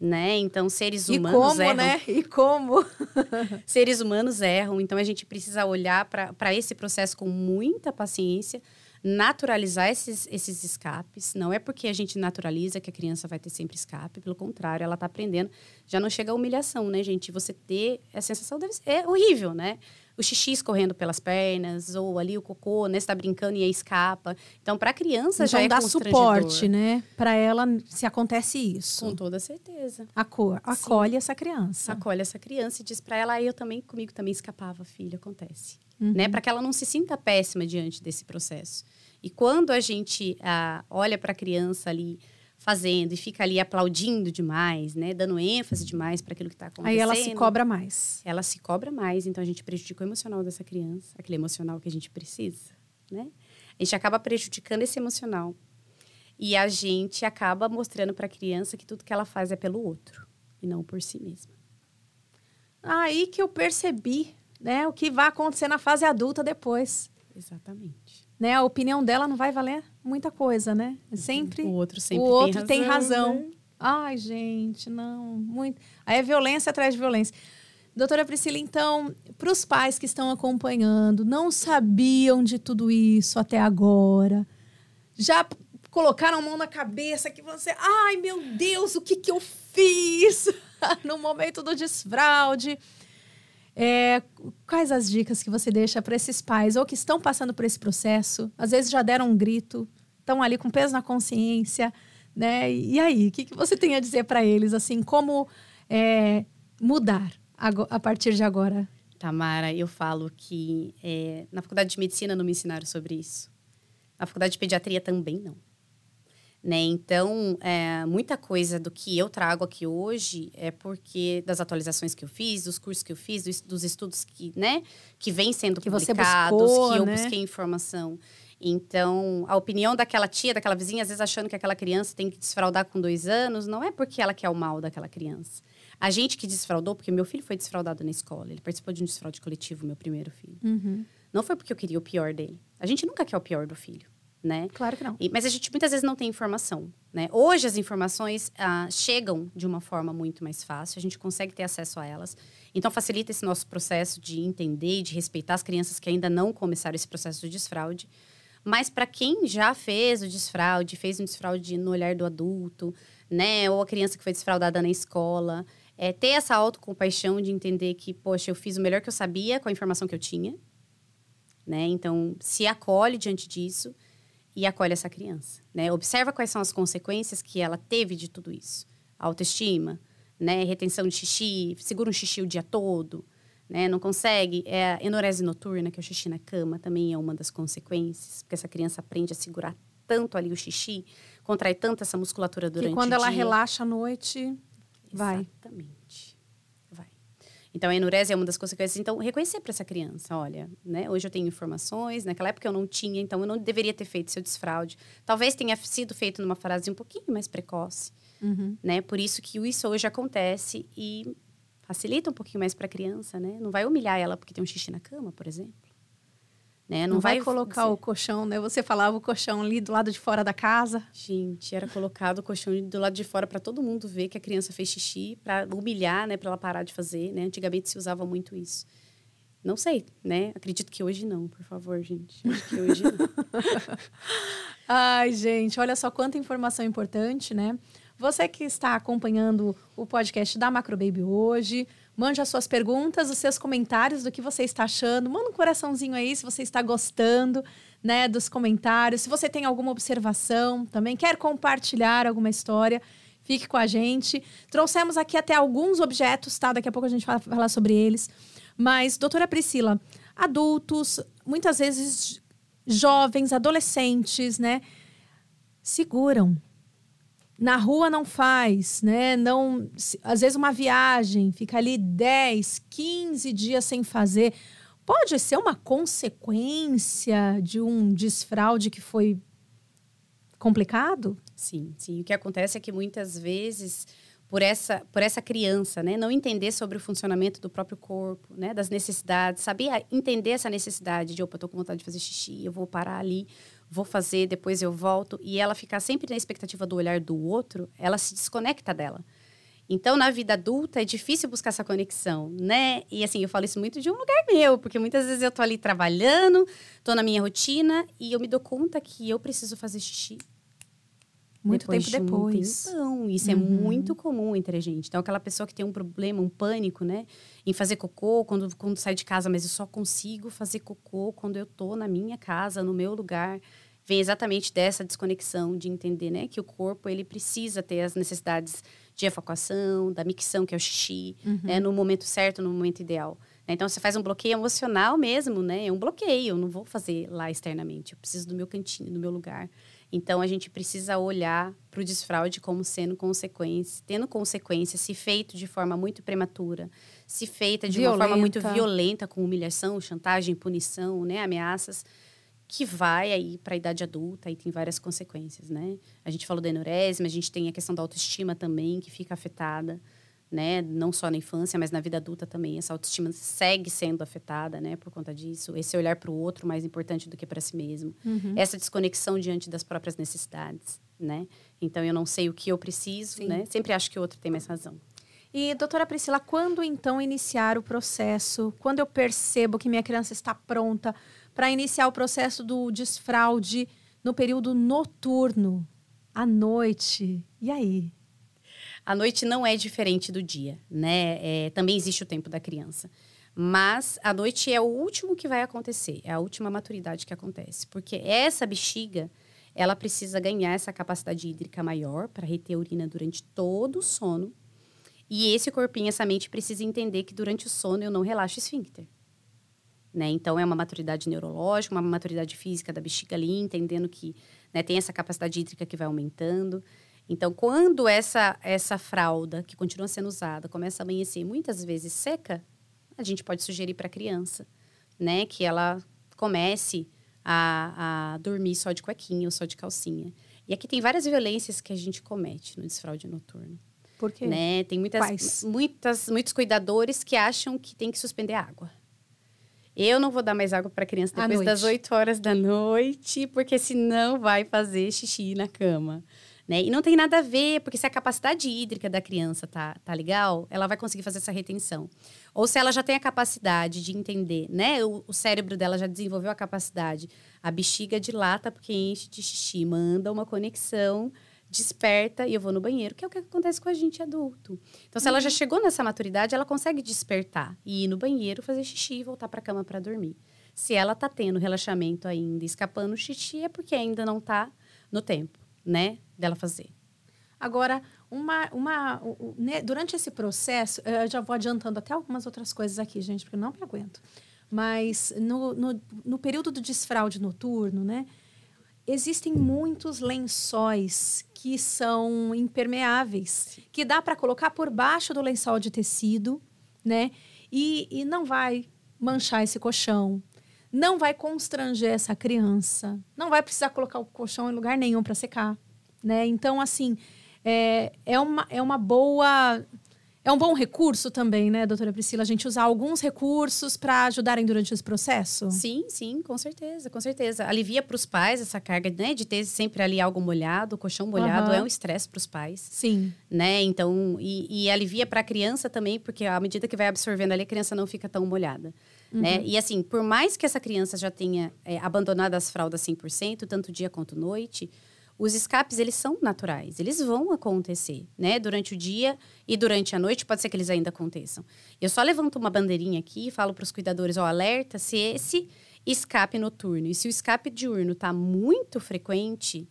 né? Então, seres E humanos como, erram. né? E como? Seres humanos erram, então a gente precisa olhar para esse processo com muita paciência. naturalizar esses, esses escapes. Não é porque a gente naturaliza que a criança vai ter sempre escape, pelo contrário, ela está aprendendo. Já não chega a humilhação, né, gente? Você ter a sensação deve ser, é horrível, né? O xixi escorrendo pelas pernas, ou ali o cocô, né? Você tá brincando e aí escapa. Então, para a criança então, já é dá suporte, né? Para ela, se acontece isso. Com toda certeza. Aco acolhe Sim. essa criança. Acolhe essa criança e diz para ela, ah, eu também, comigo também escapava, filha, acontece uhum. né? Para que ela não se sinta péssima diante desse processo. E quando a gente ah, olha para a criança ali fazendo e fica ali aplaudindo demais, né, dando ênfase demais para aquilo que está acontecendo. Aí ela se cobra mais. Ela se cobra mais, então a gente prejudica o emocional dessa criança, aquele emocional que a gente precisa, né? A gente acaba prejudicando esse emocional. E a gente acaba mostrando para a criança que tudo que ela faz é pelo outro e não por si mesma. Aí que eu percebi né, o que vai acontecer na fase adulta depois. Exatamente. Né, a opinião dela não vai valer muita coisa, né? É sempre o outro sempre o outro tem razão. Tem razão. Né? Ai, gente, não, muito. Aí é violência atrás de violência. Doutora Priscila, então, para os pais que estão acompanhando, não sabiam de tudo isso até agora, já colocaram a mão na cabeça que você, ai meu Deus, o que que eu fiz no momento do desfraude? É, quais as dicas que você deixa para esses pais ou que estão passando por esse processo? Às vezes já deram um grito, estão ali com peso na consciência, né? E aí, o que, que você tem a dizer para eles, assim, como é, mudar a partir de agora? Tamara, eu falo que é, na faculdade de medicina não me ensinaram sobre isso. Na faculdade de pediatria também não. Né? Então, é, muita coisa do que eu trago aqui hoje é porque das atualizações que eu fiz, dos cursos que eu fiz, dos, dos estudos que, né, que vêm sendo que publicados, buscou, que eu né? busquei informação. Então, a opinião daquela tia, daquela vizinha, às vezes achando que aquela criança tem que desfraudar com dois anos, não é porque ela quer o mal daquela criança. A gente que desfraudou, porque meu filho foi desfraudado na escola, ele participou de um desfraude coletivo, meu primeiro filho. Uhum. Não foi porque eu queria o pior dele. A gente nunca quer o pior do filho né? Claro que não. E, mas a gente muitas vezes não tem informação, né? Hoje as informações ah, chegam de uma forma muito mais fácil, a gente consegue ter acesso a elas. Então facilita esse nosso processo de entender e de respeitar as crianças que ainda não começaram esse processo de desfraude. Mas para quem já fez o desfraude, fez um desfraude no olhar do adulto, né? Ou a criança que foi desfraudada na escola, é ter essa autocompaixão de entender que, poxa, eu fiz o melhor que eu sabia com a informação que eu tinha, né? Então, se acolhe diante disso e acolhe essa criança, né? Observa quais são as consequências que ela teve de tudo isso. Autoestima, né? Retenção de xixi, segura um xixi o dia todo, né? Não consegue. É a enurese noturna, que é o xixi na cama, também é uma das consequências, porque essa criança aprende a segurar tanto ali o xixi, contrai tanto essa musculatura durante o dia. E quando ela relaxa à noite, vai. Exatamente. Então, a enurese é uma das consequências. Então, reconhecer para essa criança, olha, né? Hoje eu tenho informações, naquela época eu não tinha, então eu não deveria ter feito seu desfraude. Talvez tenha sido feito numa fase um pouquinho mais precoce, uhum. né? Por isso que isso hoje acontece e facilita um pouquinho mais para a criança, né? Não vai humilhar ela porque tem um xixi na cama, por exemplo. Né? Não, não vai, vai, colocar você... o colchão, né? Você falava o colchão ali do lado de fora da casa. Gente, era colocado o colchão do lado de fora para todo mundo ver que a criança fez xixi, para humilhar, né? Para ela parar de fazer, né? Antigamente se usava muito isso. Não sei, né? Acredito que hoje não, por favor, gente. Acho que hoje não. Ai, gente, olha só quanta informação importante, né? Você que está acompanhando o podcast da Macro Baby hoje, Mande as suas perguntas, os seus comentários do que você está achando. Manda um coraçãozinho aí se você está gostando, né, dos comentários. Se você tem alguma observação, também quer compartilhar alguma história, fique com a gente. Trouxemos aqui até alguns objetos, tá? Daqui a pouco a gente vai falar sobre eles. Mas, doutora Priscila, adultos, muitas vezes jovens, adolescentes, né, seguram na rua não faz, né? Não, às vezes uma viagem fica ali 10, 15 dias sem fazer. Pode ser uma consequência de um desfraude que foi complicado? Sim, sim. O que acontece é que muitas vezes por essa, por essa criança, né? Não entender sobre o funcionamento do próprio corpo, né? Das necessidades, sabia entender essa necessidade de, opa, tô com vontade de fazer xixi, eu vou parar ali vou fazer, depois eu volto, e ela ficar sempre na expectativa do olhar do outro, ela se desconecta dela. Então, na vida adulta, é difícil buscar essa conexão, né? E assim, eu falo isso muito de um lugar meu, porque muitas vezes eu tô ali trabalhando, tô na minha rotina e eu me dou conta que eu preciso fazer xixi. Muito depois tempo de depois. Tempão. Isso é uhum. é muito comum entre a gente. Então, aquela pessoa que tem um problema, um pânico, né? Em fazer cocô quando, quando sai de casa, mas eu só consigo fazer cocô quando eu tô na minha casa, no meu lugar vem exatamente dessa desconexão de entender, né, que o corpo ele precisa ter as necessidades de evacuação, da micção, que é o xixi, uhum. né, no momento certo, no momento ideal. Né? Então, você faz um bloqueio emocional mesmo, né? É um bloqueio, eu não vou fazer lá externamente. Eu preciso do meu cantinho, do meu lugar. Então, a gente precisa olhar para o desfraude como sendo consequência, tendo consequência, se feito de forma muito prematura, se feita de violenta. uma forma muito violenta, com humilhação, chantagem, punição, né? ameaças que vai aí para a idade adulta e tem várias consequências, né? A gente falou da enurese, mas a gente tem a questão da autoestima também que fica afetada, né? Não só na infância, mas na vida adulta também. Essa autoestima segue sendo afetada, né? Por conta disso. Esse olhar para o outro mais importante do que para si mesmo. Uhum. Essa desconexão diante das próprias necessidades, né? Então, eu não sei o que eu preciso, Sim. né? Sempre acho que o outro tem mais razão. E, doutora Priscila, quando então iniciar o processo? Quando eu percebo que minha criança está pronta para iniciar o processo do desfraude no período noturno, à noite. E aí? A noite não é diferente do dia, né? É, também existe o tempo da criança. Mas a noite é o último que vai acontecer, é a última maturidade que acontece. Porque essa bexiga, ela precisa ganhar essa capacidade hídrica maior para reter a urina durante todo o sono. E esse corpinho, essa mente precisa entender que durante o sono eu não relaxo o esfíncter. Né? Então, é uma maturidade neurológica, uma maturidade física da bexiga ali, entendendo que né, tem essa capacidade hídrica que vai aumentando. Então, quando essa, essa fralda, que continua sendo usada, começa a amanhecer muitas vezes seca, a gente pode sugerir para a criança né, que ela comece a, a dormir só de cuequinha ou só de calcinha. E aqui tem várias violências que a gente comete no desfraude noturno. Por quê? Né? Tem muitas, muitas, muitos cuidadores que acham que tem que suspender a água. Eu não vou dar mais água para criança depois das 8 horas da noite, porque senão vai fazer xixi na cama. Né? E não tem nada a ver, porque se a capacidade hídrica da criança tá, tá legal, ela vai conseguir fazer essa retenção. Ou se ela já tem a capacidade de entender, né? O, o cérebro dela já desenvolveu a capacidade. A bexiga dilata porque enche de xixi, manda uma conexão desperta e eu vou no banheiro, que é o que acontece com a gente adulto. Então, se uhum. ela já uhum. chegou nessa maturidade, ela consegue despertar e ir no banheiro, fazer xixi e voltar para a cama para dormir. Se ela tá tendo relaxamento ainda, escapando o xixi, é porque ainda não tá no tempo, né, dela fazer. Agora, uma, uma, né, durante esse processo, eu já vou adiantando até algumas outras coisas aqui, gente, porque eu não me aguento. Mas no, no, no período do desfraude noturno, né, existem muitos lençóis que são impermeáveis, que dá para colocar por baixo do lençol de tecido, né? E, e não vai manchar esse colchão, não vai constranger essa criança, não vai precisar colocar o colchão em lugar nenhum para secar, né? Então, assim, é, é, uma, é uma boa é um bom recurso também, né, doutora Priscila, a gente usar alguns recursos para ajudarem durante esse processo? Sim, sim, com certeza, com certeza. Alivia para os pais essa carga, né, de ter sempre ali algo molhado, o colchão molhado uhum. é um estresse para os pais. Sim. Né, então, e, e alivia para a criança também, porque à medida que vai absorvendo ali, a criança não fica tão molhada. Uhum. Né? E assim, por mais que essa criança já tenha é, abandonado as fraldas 100%, tanto dia quanto noite, os escapes, eles são naturais, eles vão acontecer, né? Durante o dia e durante a noite, pode ser que eles ainda aconteçam. Eu só levanto uma bandeirinha aqui e falo para os cuidadores, ó, alerta se esse escape noturno e se o escape diurno está muito frequente,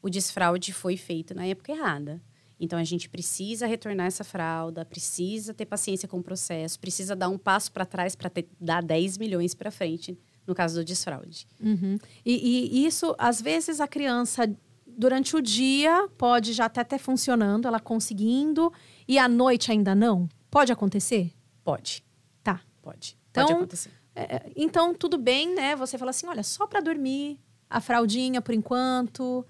o desfraude foi feito na época errada. Então a gente precisa retornar essa fralda, precisa ter paciência com o processo, precisa dar um passo para trás para dar 10 milhões para frente, no caso do desfraude. Uhum. E, e, isso, às vezes, a criança durante o dia pode já até estar funcionando, ela conseguindo, e à noite ainda não? Pode acontecer? Pode. Tá. Pode. Então, pode acontecer. É, é, então, tudo bem, né? Você fala assim: olha, só para dormir, a fraldinha por enquanto.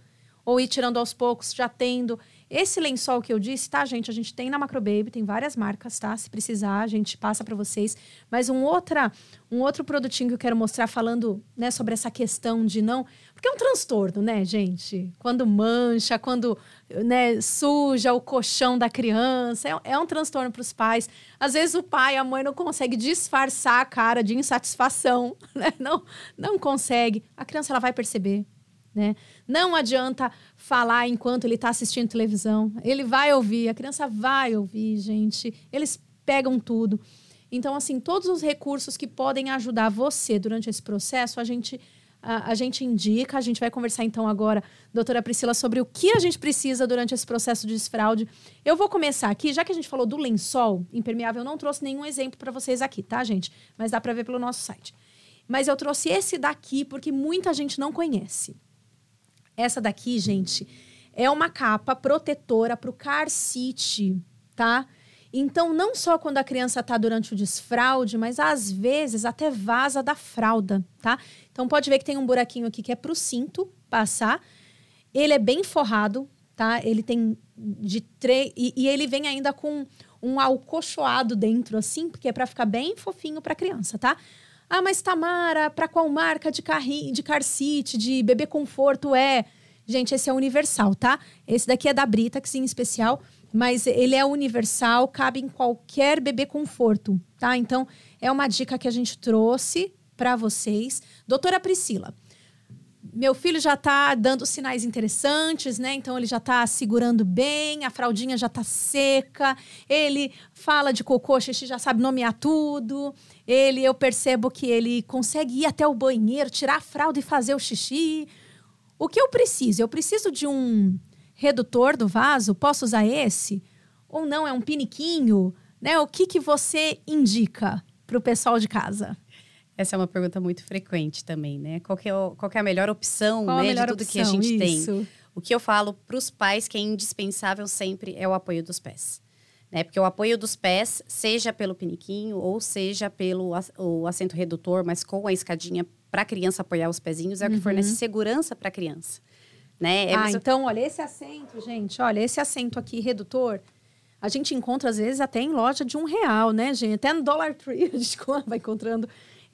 ou ir tirando aos poucos, já tendo. Esse lençol que eu disse, tá, gente? A gente tem na Macrobaby, tem várias marcas, tá? Se precisar, a gente passa para vocês. Mas um, outra, um outro produtinho que eu quero mostrar falando né, sobre essa questão de não. Porque é um transtorno, né, gente? Quando mancha, quando né, suja o colchão da criança. É, é um transtorno para os pais. Às vezes o pai, a mãe não consegue disfarçar a cara de insatisfação, né? Não, não consegue. A criança ela vai perceber. Né? Não adianta falar enquanto ele está assistindo televisão. Ele vai ouvir, a criança vai ouvir, gente. Eles pegam tudo. Então, assim, todos os recursos que podem ajudar você durante esse processo, a gente, a, gente indica. A gente vai conversar então agora, doutora Priscila, sobre o que a gente precisa durante esse processo de desfraude. Eu vou começar aqui, já que a gente falou do lençol impermeável, eu não trouxe nenhum exemplo para vocês aqui, tá, gente? Mas dá para ver pelo nosso site. Mas eu trouxe esse daqui porque muita gente não conhece. Essa daqui, gente, é uma capa protetora para o car seat, tá? Então, não só quando a criança está durante o desfraude, mas às vezes até vaza da fralda, tá? Então, pode ver que tem um buraquinho aqui que é para o cinto passar. Ele é bem forrado, tá? Ele tem de três. E, e, ele vem ainda com um alcochoado dentro, assim, porque é para ficar bem fofinho para criança, tá? Ah, mas Tamara, para qual marca de carrinho, de car seat, de bebê conforto é? Gente, esse é universal, tá? Esse daqui é da Britax em especial, mas ele é universal, cabe em qualquer bebê conforto, tá? Então, é uma dica que a gente trouxe para vocês. Doutora Priscila, meu filho já está dando sinais interessantes, né? Então ele já está segurando bem, a fraldinha já está seca, ele fala de cocô, xixi, já sabe nomear tudo. Ele, eu percebo que ele consegue ir até o banheiro, tirar a fralda e fazer o xixi. O que eu preciso? Eu preciso de um redutor do vaso? Posso usar esse? Ou não? É um piniquinho? Né? O que, que você indica para o pessoal de casa? Essa é uma pergunta muito frequente também, né? Qual, é, o, qual é a melhor opção né, melhor de tudo opção? que a gente Isso. tem? O que eu falo para os pais que é indispensável sempre é o apoio dos pés. Né? Porque o apoio dos pés, seja pelo piniquinho ou seja pelo o assento redutor, mas com a escadinha para a criança apoiar os pezinhos, é o que uhum. fornece segurança para a criança. Né? É ah, então, olha, esse assento, gente, olha, esse assento aqui redutor, a gente encontra às vezes até em loja de um real, né, gente? Até no Dollar Tree a gente vai encontrando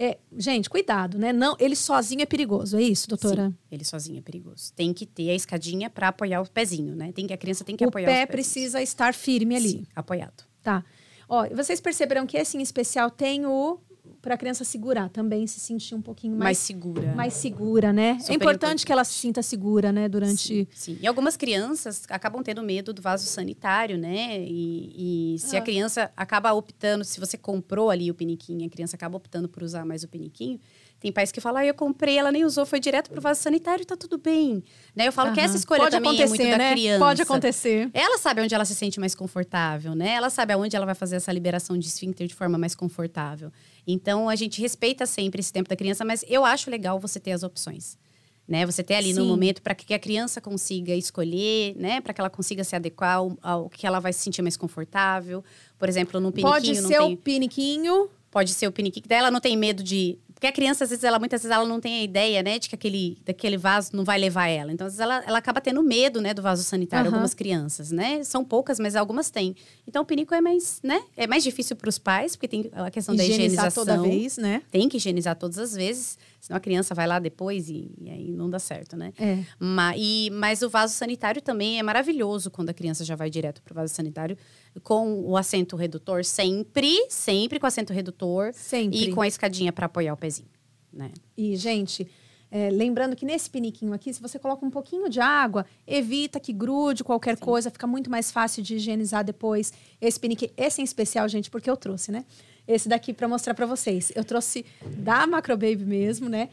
é, gente, cuidado, né? Não, ele sozinho é perigoso, é isso, doutora? Sim, ele sozinho é perigoso. Tem que ter a escadinha para apoiar o pezinho, né? Tem que a criança tem que o apoiar pé precisa estar firme ali. Sim, apoiado. Tá. Ó, vocês perceberam que esse em especial tem o para a criança segurar também, se sentir um pouquinho mais, mais segura. Mais segura, né? Super é importante, importante, que ela se sinta segura, né? Durante. Sim, sim. E algumas crianças acabam tendo medo do vaso sanitário, né? E, e se ah. a criança acaba optando, se você comprou ali o piniquinho, a criança acaba optando por usar mais o piniquinho, tem pais que falam, ah, eu comprei, ela nem usou, foi direto pro vaso sanitário, tá tudo bem. Né? Eu falo uhum. que essa escolha Pode também é muito né? da criança. Pode acontecer. Ela sabe onde ela se sente mais confortável, né? Ela sabe aonde ela vai fazer essa liberação de esfíncter de forma mais confortável. Então, a gente respeita sempre esse tempo da criança, mas eu acho legal você ter as opções. Né? Você ter ali Sim. no momento para que a criança consiga escolher, né? Para que ela consiga se adequar ao, ao, que ela vai se sentir mais confortável. Por exemplo, no piniquinho. Pode ser tem... o piniquinho. Pode ser o piniquinho. Daí ela não tem medo de porque a criança, às vezes, ela muitas vezes ela não tem a ideia, né, de que aquele, daquele vaso não vai levar ela. Então, às vezes, ela, ela acaba tendo medo, né, do vaso sanitário, uhum. algumas crianças, né? São poucas, mas algumas têm. Então, o pinico é mais, né? É mais difícil para os pais, porque tem a questão higienizar da higienização. toda vez, né? Tem que higienizar todas as vezes. Senão a criança vai lá depois e, e aí não dá certo, né? É. Mas, e, mas o vaso sanitário também é maravilhoso quando a criança já vai direto para o vaso sanitário com o assento redutor sempre, sempre com assento redutor. Sempre. E com a escadinha para apoiar o pezinho né? E, gente, é, lembrando que nesse piniquinho aqui, se você coloca um pouquinho de água, evita que grude qualquer Sim. coisa, fica muito mais fácil de higienizar depois. Esse piniquinho, esse em especial, gente, porque eu trouxe, né? Esse daqui para mostrar para vocês. Eu trouxe da Macrobaby mesmo, né?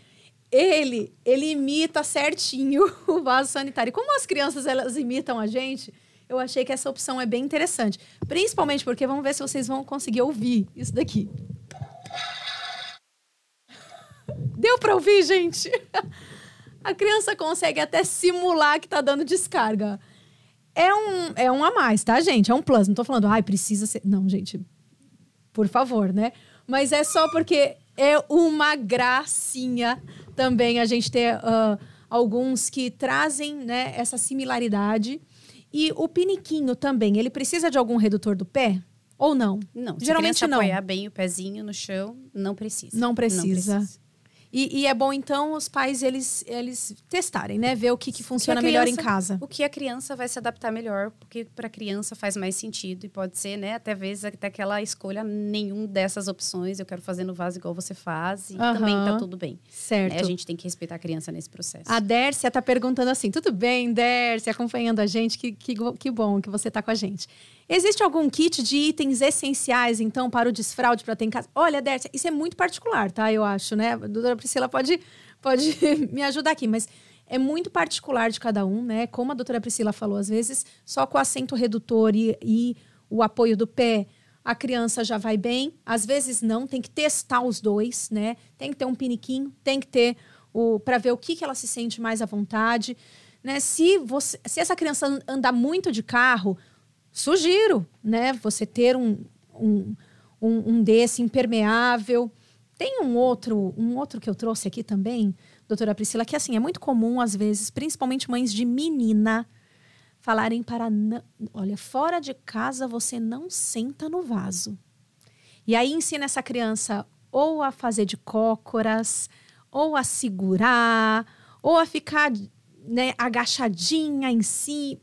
Ele, ele imita certinho o vaso sanitário. Como as crianças elas imitam a gente, eu achei que essa opção é bem interessante. Principalmente porque vamos ver se vocês vão conseguir ouvir isso daqui. Deu para ouvir, gente? A criança consegue até simular que tá dando descarga. É um, é um a mais, tá, gente? É um plus. Não tô falando, ai, precisa ser. Não, gente. Por favor, né? Mas é só porque é uma gracinha também a gente ter uh, alguns que trazem né, essa similaridade. E o piniquinho também, ele precisa de algum redutor do pé? Ou não? Não. Geralmente se a não. apoiar bem o pezinho no chão, não precisa. Não precisa. Não precisa. E, e, é bom, então, os pais, eles, eles testarem, né? Ver o que, que funciona criança, melhor em casa. O que a criança vai se adaptar melhor, porque para a criança faz mais sentido. E pode ser, né? Até vezes, até aquela escolha, nenhum dessas opções. Eu quero fazer no vaso igual você faz. E uhum. também tá tudo bem. Certo. Né? A gente tem que respeitar a criança nesse processo. A Dércia tá perguntando assim, tudo bem, Dércia, acompanhando a gente. Que, que, que bom que você tá com a gente. Existe algum kit de itens essenciais, então, para o desfraude para ter em casa? Olha, Dércia, isso é muito particular, tá? Eu acho, né? A doutora Priscila pode, pode me ajudar aqui, mas é muito particular de cada um, né? Como a doutora Priscila falou, às vezes, só com o assento redutor e, e o apoio do pé, a criança já vai bem. Às vezes não, tem que testar os dois, né? Tem que ter um piniquinho, tem que ter o para ver o que, que ela se sente mais à vontade. Né? Se, você, se essa criança andar muito de carro, sugiro, né? Você ter um, um, um, um desse impermeável. Tem um outro, um outro que eu trouxe aqui também, doutora Priscila, que assim, é muito comum, às vezes, principalmente mães de menina, falarem para. Olha, fora de casa você não senta no vaso. E aí ensina essa criança ou a fazer de cócoras, ou a segurar, ou a ficar né, agachadinha em si.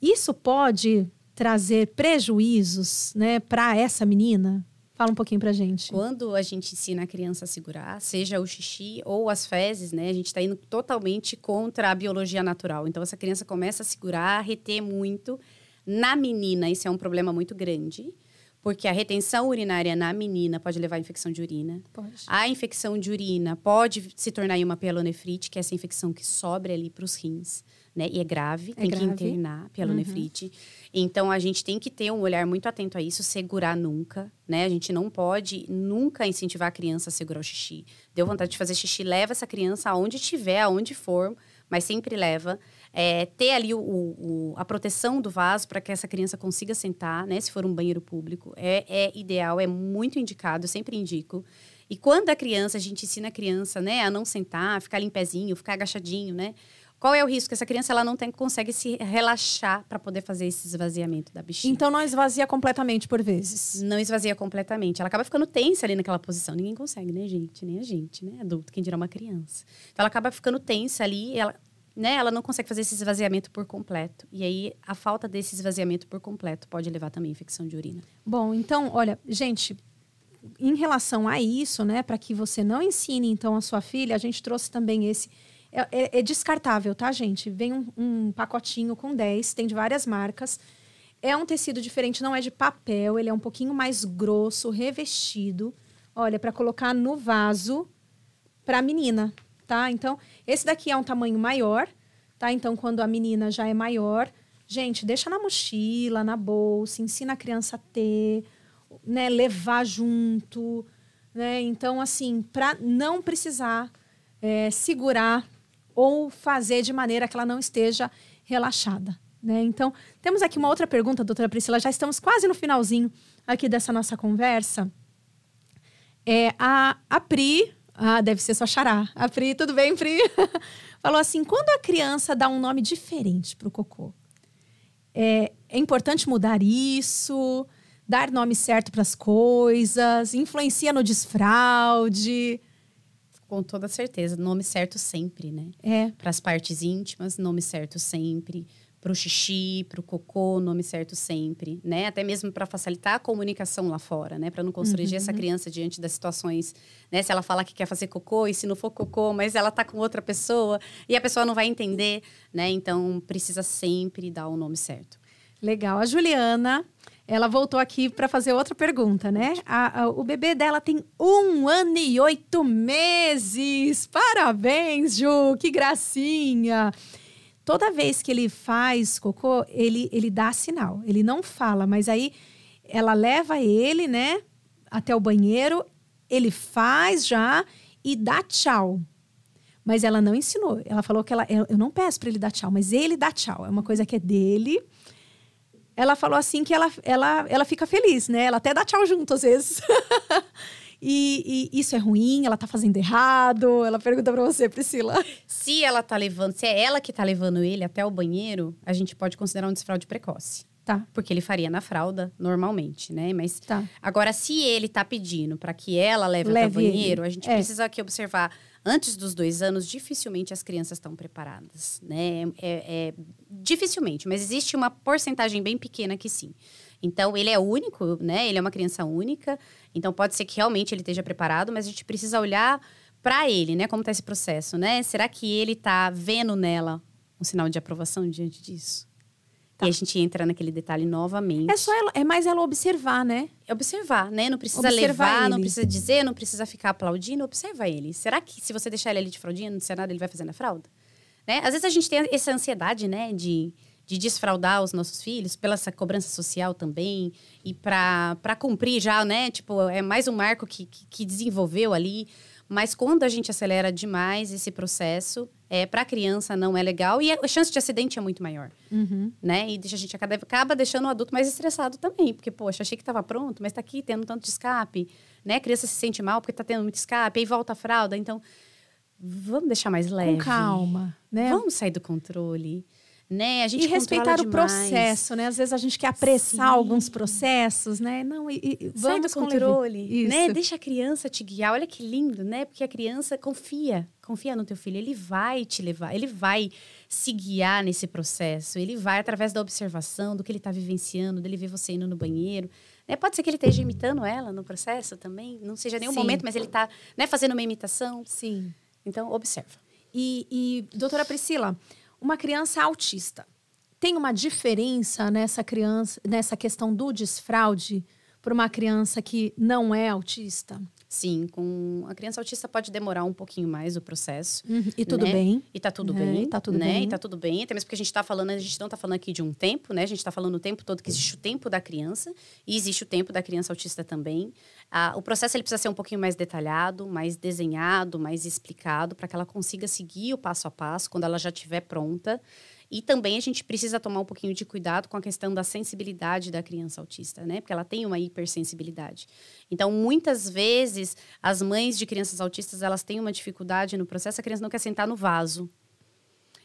Isso pode trazer prejuízos, né, para essa menina? Fala um pouquinho pra gente. Quando a gente ensina a criança a segurar, seja o xixi ou as fezes, né? A gente está indo totalmente contra a biologia natural. Então, essa criança começa a segurar, a reter muito. Na menina, isso é um problema muito grande. Porque a retenção urinária na menina pode levar a infecção de urina. Pode. A infecção de urina pode se tornar uma pielonefrite, que é essa infecção que sobra ali para os rins né? E é grave, é tem grave. que internar pielonefrite. Uhum. Então a gente tem que ter um olhar muito atento a isso, segurar nunca, né? A gente não pode nunca incentivar a criança a segurar o xixi. Deu vontade de fazer xixi, leva essa criança aonde estiver, aonde for, mas sempre leva. É, ter ali o, o, a proteção do vaso para que essa criança consiga sentar, né? Se for um banheiro público, é, é ideal, é muito indicado, eu sempre indico. E quando a criança, a gente ensina a criança, né, a não sentar, ficar limpezinho, ficar agachadinho, né? Qual é o risco? Essa criança ela não tem, consegue se relaxar para poder fazer esse esvaziamento da bexiga. Então não esvazia completamente por vezes. Não esvazia completamente. Ela acaba ficando tensa ali naquela posição. Ninguém consegue, né, gente? Nem a gente, né? Adulto, quem dirá uma criança. Então ela acaba ficando tensa ali, ela, né? Ela não consegue fazer esse esvaziamento por completo. E aí a falta desse esvaziamento por completo pode levar também a infecção de urina. Bom, então, olha, gente, em relação a isso, né, para que você não ensine então a sua filha, a gente trouxe também esse é, é, é descartável, tá, gente? Vem um, um, pacotinho com 10, tem de várias marcas. É um tecido diferente, não é de papel, ele é um pouquinho mais grosso, revestido. Olha, para colocar no vaso para a menina, tá? Então, esse daqui é um tamanho maior, tá? Então, quando a menina já é maior, gente, deixa na mochila, na bolsa, ensina a criança a ter, né, levar junto, né? Então, assim, para não precisar é, segurar ou fazer de maneira que ela não esteja relaxada. Né? Então, temos aqui uma outra pergunta, doutora Priscila. Já estamos quase no finalzinho aqui dessa nossa conversa. É, a, a Pri, ah, deve ser sua xará. A Pri, tudo bem, Pri? Falou assim: quando a criança dá um nome diferente para o cocô, é, é importante mudar isso, dar nome certo para as coisas, influencia no desfraude. Com toda certeza. Nome certo sempre, né? É. Para as partes íntimas, nome certo sempre. Para o xixi, para o cocô, nome certo sempre, né? Até mesmo para facilitar a comunicação lá fora, né? Para não constranger uhum. essa criança diante das situações, né? Se ela falar que quer fazer cocô e se não for cocô, mas ela tá com outra pessoa e a pessoa não vai entender, né? Então precisa sempre dar o nome certo. Legal. A Juliana ela voltou aqui para fazer outra pergunta, né? A, a, o bebê dela tem um ano e oito meses. Parabéns, Ju! Que gracinha! Toda vez que ele faz cocô, ele, ele dá sinal. Ele não fala, mas aí ela leva ele, né, até o banheiro, ele faz já e dá tchau. Mas ela não ensinou. Ela falou que ela, eu não peço para ele dar tchau, mas ele dá tchau. É uma coisa que é dele ela falou assim que ela, ela, ela fica feliz, né? Ela até dá tchau junto às vezes. E, e, isso é ruim? Ela tá fazendo errado? Ela pergunta para você, Priscila. Se ela tá levando, se é ela que tá levando ele até o banheiro, a gente pode considerar um desfraude precoce. Tá. Porque ele faria na fralda normalmente, né? Mas tá. agora, se ele tá pedindo para que ela leve, leve até o banheiro, ele. a gente é. precisa aqui observar. Antes dos dois anos, dificilmente as crianças estão preparadas, né? É, é, dificilmente, mas existe uma porcentagem bem pequena que sim. Então, ele é único, né? Ele é uma criança única. Então, pode ser que realmente ele esteja preparado, mas a gente precisa olhar para ele, né? Como está esse processo, né? Será que ele está vendo nela um sinal de aprovação diante disso? Tá. E a gente entra naquele detalhe novamente. É só ela, é mais ela observar, né? Observar, né? Não precisa observar levar, ele. não precisa dizer, não precisa ficar aplaudindo, observa ele. Será que se você deixar ele ali de fraldinha, não disser nada, ele vai fazer na fralda? Né? Às vezes a gente tem essa ansiedade, né, de, de desfraudar os nossos filhos, pela essa cobrança social também, e para cumprir já, né? Tipo, é mais um marco que, que, que desenvolveu ali. Mas quando a gente acelera demais esse processo, é, para a criança não é legal e a chance de acidente é muito maior, uhum. né? E a gente acaba, deixando o adulto mais estressado também, porque, poxa, achei que estava pronto, mas está aqui tendo tanto de escape, né? A criança se sente mal porque está tendo muito escape, aí volta a fralda, então vamos deixar mais leve. Com calma, né? Vamos sair do controle né? A gente e respeitar o processo, né? Às vezes a gente quer apressar Sim. alguns processos, né? Não, e, e vamos do controle, né? Deixa a criança te guiar. Olha que lindo, né? Porque a criança confia, confia no teu filho. Ele vai te levar, ele vai se guiar nesse processo. Ele vai através da observação do que ele está vivenciando, dele ver você indo no banheiro. Né? Pode ser que ele esteja imitando ela no processo também. Não seja nenhum Sim. momento, mas ele está né, fazendo uma imitação. Sim. Então observa. E, e doutora Priscila, uma criança autista. Tem uma diferença nessa criança, nessa questão do desfraude para uma criança que não é autista? Sim, com a criança autista pode demorar um pouquinho mais o processo. Uhum, e tudo né? bem. E tá tudo é, bem. E tá tudo né? bem. E tá tudo bem. Até mesmo porque a gente tá falando, a gente não tá falando aqui de um tempo, né? A gente tá falando o tempo todo que existe o tempo da criança e existe o tempo da criança autista também. Ah, o processo ele precisa ser um pouquinho mais detalhado, mais desenhado, mais explicado, para que ela consiga seguir o passo a passo quando ela já estiver pronta. E também a gente precisa tomar um pouquinho de cuidado com a questão da sensibilidade da criança autista, né? Porque ela tem uma hipersensibilidade. Então, muitas vezes, as mães de crianças autistas, elas têm uma dificuldade no processo, a criança não quer sentar no vaso.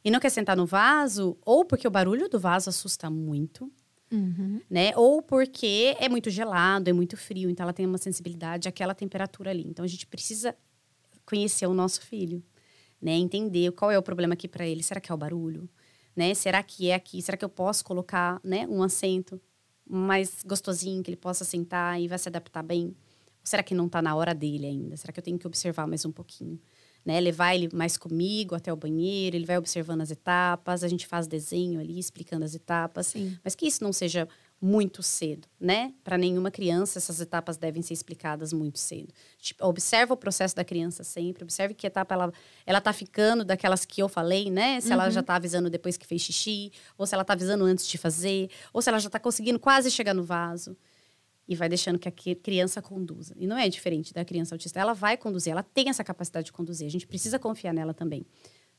E não quer sentar no vaso, ou porque o barulho do vaso assusta muito, uhum. né? Ou porque é muito gelado, é muito frio, então ela tem uma sensibilidade àquela temperatura ali. Então, a gente precisa conhecer o nosso filho, né? Entender qual é o problema aqui para ele. Será que é o barulho? Né? Será que é aqui? Será que eu posso colocar, né, um assento mais gostosinho que ele possa sentar e vai se adaptar bem? Ou será que não está na hora dele ainda? Será que eu tenho que observar mais um pouquinho? Né? Levar ele mais comigo até o banheiro, ele vai observando as etapas, a gente faz desenho ali explicando as etapas, Sim. mas que isso não seja muito cedo, né? Para nenhuma criança, essas etapas devem ser explicadas muito cedo. Tipo, observa o processo da criança sempre, observe que etapa ela, ela tá ficando daquelas que eu falei, né? Se uhum. ela já tá avisando depois que fez xixi, ou se ela tá avisando antes de fazer, ou se ela já tá conseguindo quase chegar no vaso. E vai deixando que a criança conduza. E não é diferente da criança autista. Ela vai conduzir, ela tem essa capacidade de conduzir. A gente precisa confiar nela também.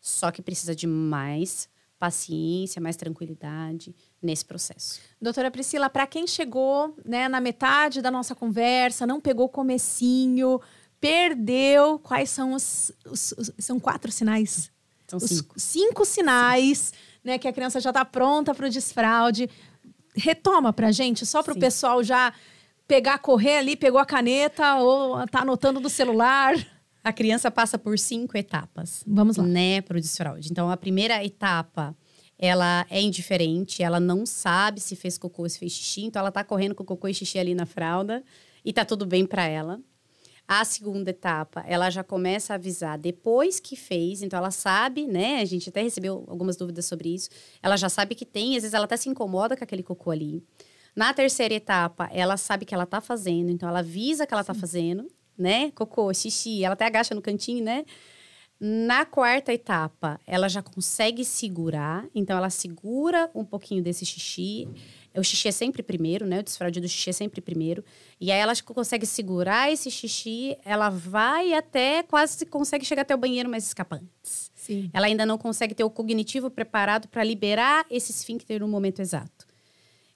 Só que precisa de mais paciência, mais tranquilidade nesse processo. Doutora Priscila, para quem chegou né, na metade da nossa conversa, não pegou o comecinho, perdeu, quais são os, os, os são quatro sinais? São cinco. Os cinco sinais, né, que a criança já está pronta para o desfraude. Retoma para gente, só para o pessoal já pegar, correr ali, pegou a caneta ou tá anotando no celular. A criança passa por cinco etapas. Vamos lá. Né, para o desfraude. Então, a primeira etapa, ela é indiferente, ela não sabe se fez cocô ou se fez xixi, então ela tá correndo com cocô e xixi ali na fralda e tá tudo bem para ela. A segunda etapa, ela já começa a avisar depois que fez, então ela sabe, né? A gente até recebeu algumas dúvidas sobre isso. Ela já sabe que tem, às vezes ela até se incomoda com aquele cocô ali. Na terceira etapa, ela sabe que ela tá fazendo, então ela avisa que ela tá Sim. tá fazendo né? Cocô, xixi, ela até agacha no cantinho, né? Na quarta etapa, ela já consegue segurar, então ela segura um pouquinho desse xixi. O xixi é sempre primeiro, né? O desfraude do xixi é sempre primeiro. E aí ela consegue segurar esse xixi, ela vai até quase consegue chegar até o banheiro mais escapantes. Sim. Ela ainda não consegue ter o cognitivo preparado para liberar esse esfíncter no momento exato.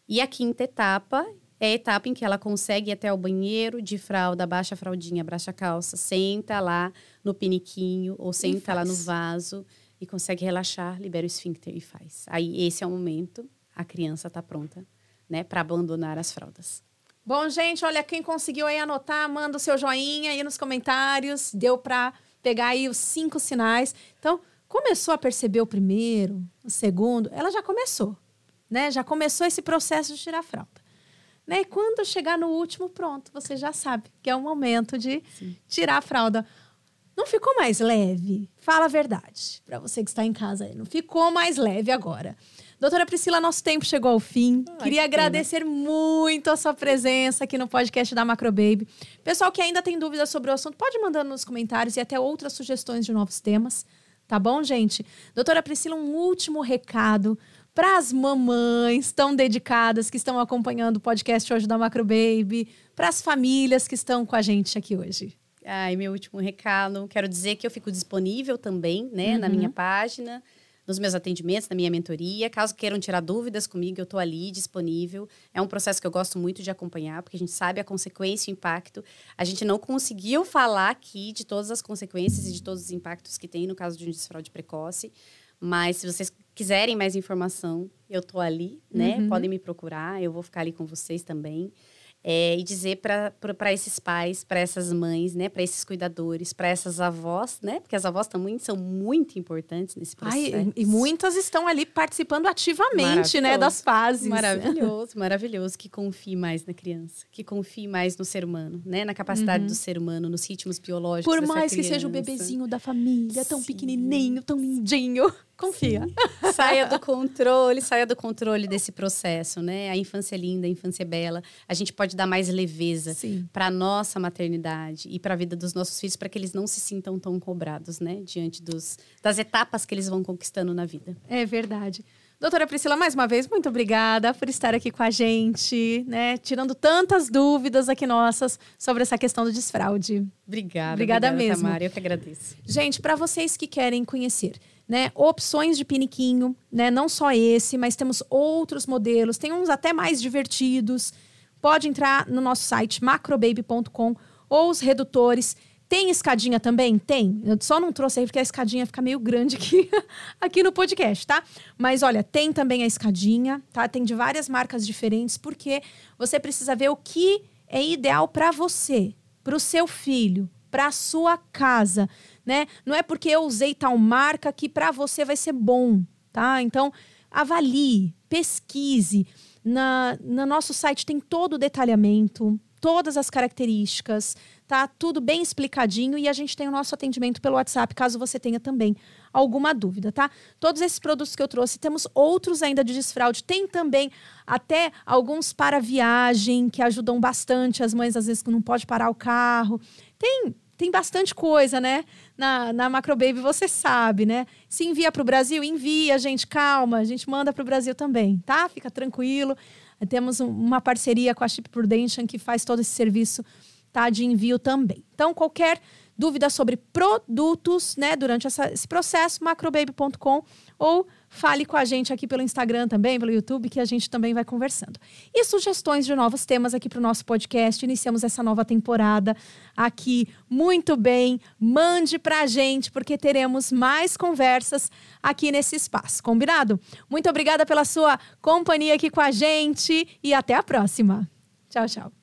E a quinta etapa, é a etapa em que ela consegue ir até o banheiro de fralda, baixa a fraldinha, baixa a calça, senta lá no piniquinho ou senta lá no vaso e consegue relaxar, libera o esfíncter e faz. Aí esse é o momento, a criança está pronta, né, para abandonar as fraldas. Bom, gente, olha, quem conseguiu aí anotar, manda o seu joinha aí nos comentários. Deu para pegar aí os cinco sinais. Então, começou a perceber o primeiro, o segundo, ela já começou, né? Já começou esse processo de tirar a fralda. Né? E quando chegar no último, pronto, você já sabe que é o momento de Sim. tirar a fralda. Não ficou mais leve? Fala a verdade para você que está em casa aí. Não ficou mais leve agora. Doutora Priscila, nosso tempo chegou ao fim. Ai, Queria que agradecer pena. muito a sua presença aqui no podcast da Macrobaby. Pessoal que ainda tem dúvidas sobre o assunto, pode mandar nos comentários e até outras sugestões de novos temas. Tá bom, gente? Doutora Priscila, um último recado para as mamães tão dedicadas que estão acompanhando o podcast hoje da Macro Baby, para as famílias que estão com a gente aqui hoje. Ai, meu último recado, quero dizer que eu fico disponível também, né, uhum. na minha página, nos meus atendimentos, na minha mentoria. Caso queiram tirar dúvidas comigo, eu estou ali disponível. É um processo que eu gosto muito de acompanhar, porque a gente sabe a consequência e o impacto. A gente não conseguiu falar aqui de todas as consequências e de todos os impactos que tem no caso de um desfraude precoce, mas se vocês quiserem mais informação, eu tô ali, né? Uhum. Podem me procurar, eu vou ficar ali com vocês também. É, e dizer para esses pais, para essas mães, né, para esses cuidadores, para essas avós, né, porque as avós também são muito importantes nesse processo. Ai, e, muitas estão ali participando ativamente, né, das fases. Maravilhoso, maravilhoso que confie mais na criança, que confie mais no ser humano, né, na capacidade uhum. do ser humano, nos ritmos biológicos. Por mais que seja o bebezinho da família, tão Sim. pequenininho, tão lindinho. Confia. saia do controle, saia do controle desse processo, né? A infância é linda, a infância é bela. A gente pode dar mais leveza para nossa maternidade e para a vida dos nossos filhos, para que eles não se sintam tão cobrados, né? Diante dos, das etapas que eles vão conquistando na vida. É verdade. Doutora Priscila, mais uma vez, muito obrigada por estar aqui com a gente, né? Tirando tantas dúvidas aqui nossas sobre essa questão do desfraude. Obrigada. Obrigada, obrigada mesmo. Tamara, eu que agradeço. Gente, para vocês que querem conhecer né, opções de piniquinho, né, não só esse, mas temos outros modelos, tem uns até mais divertidos. Pode entrar no nosso site macrobaby.com ou os redutores. Tem escadinha também? Tem. Eu só não trouxe aí porque a escadinha fica meio grande aqui, aqui no podcast, tá? Mas olha, tem também a escadinha, tá? Tem de várias marcas diferentes, porque você precisa ver o que é ideal para você, para o seu filho, para sua casa né? Não é porque eu usei tal marca que para você vai ser bom, tá? Então, avalie, pesquise. Na, no nosso site tem todo o detalhamento, todas as características, tá? Tudo bem explicadinho e a gente tem o nosso atendimento pelo WhatsApp, caso você tenha também alguma dúvida, tá? Todos esses produtos que eu trouxe, temos outros ainda de desfraude. Tem também até alguns para viagem que ajudam bastante as mães às vezes que não pode parar o carro. Tem tem bastante coisa, né? Na, na Macrobaby, você sabe, né? Se envia para o Brasil, envia, gente, calma, a gente manda para o Brasil também, tá? Fica tranquilo. Temos um, uma parceria com a Chip Prudential que faz todo esse serviço tá, de envio também. Então, qualquer dúvida sobre produtos, né, durante essa, esse processo, macrobaby.com ou fale com a gente aqui pelo Instagram também, pelo YouTube, que a gente também vai conversando. E sugestões de novos temas aqui para o nosso podcast. Iniciamos essa nova temporada aqui muito bem. Mande para a gente, porque teremos mais conversas aqui nesse espaço. Combinado? Muito obrigada pela sua companhia aqui com a gente e até a próxima. Tchau, tchau.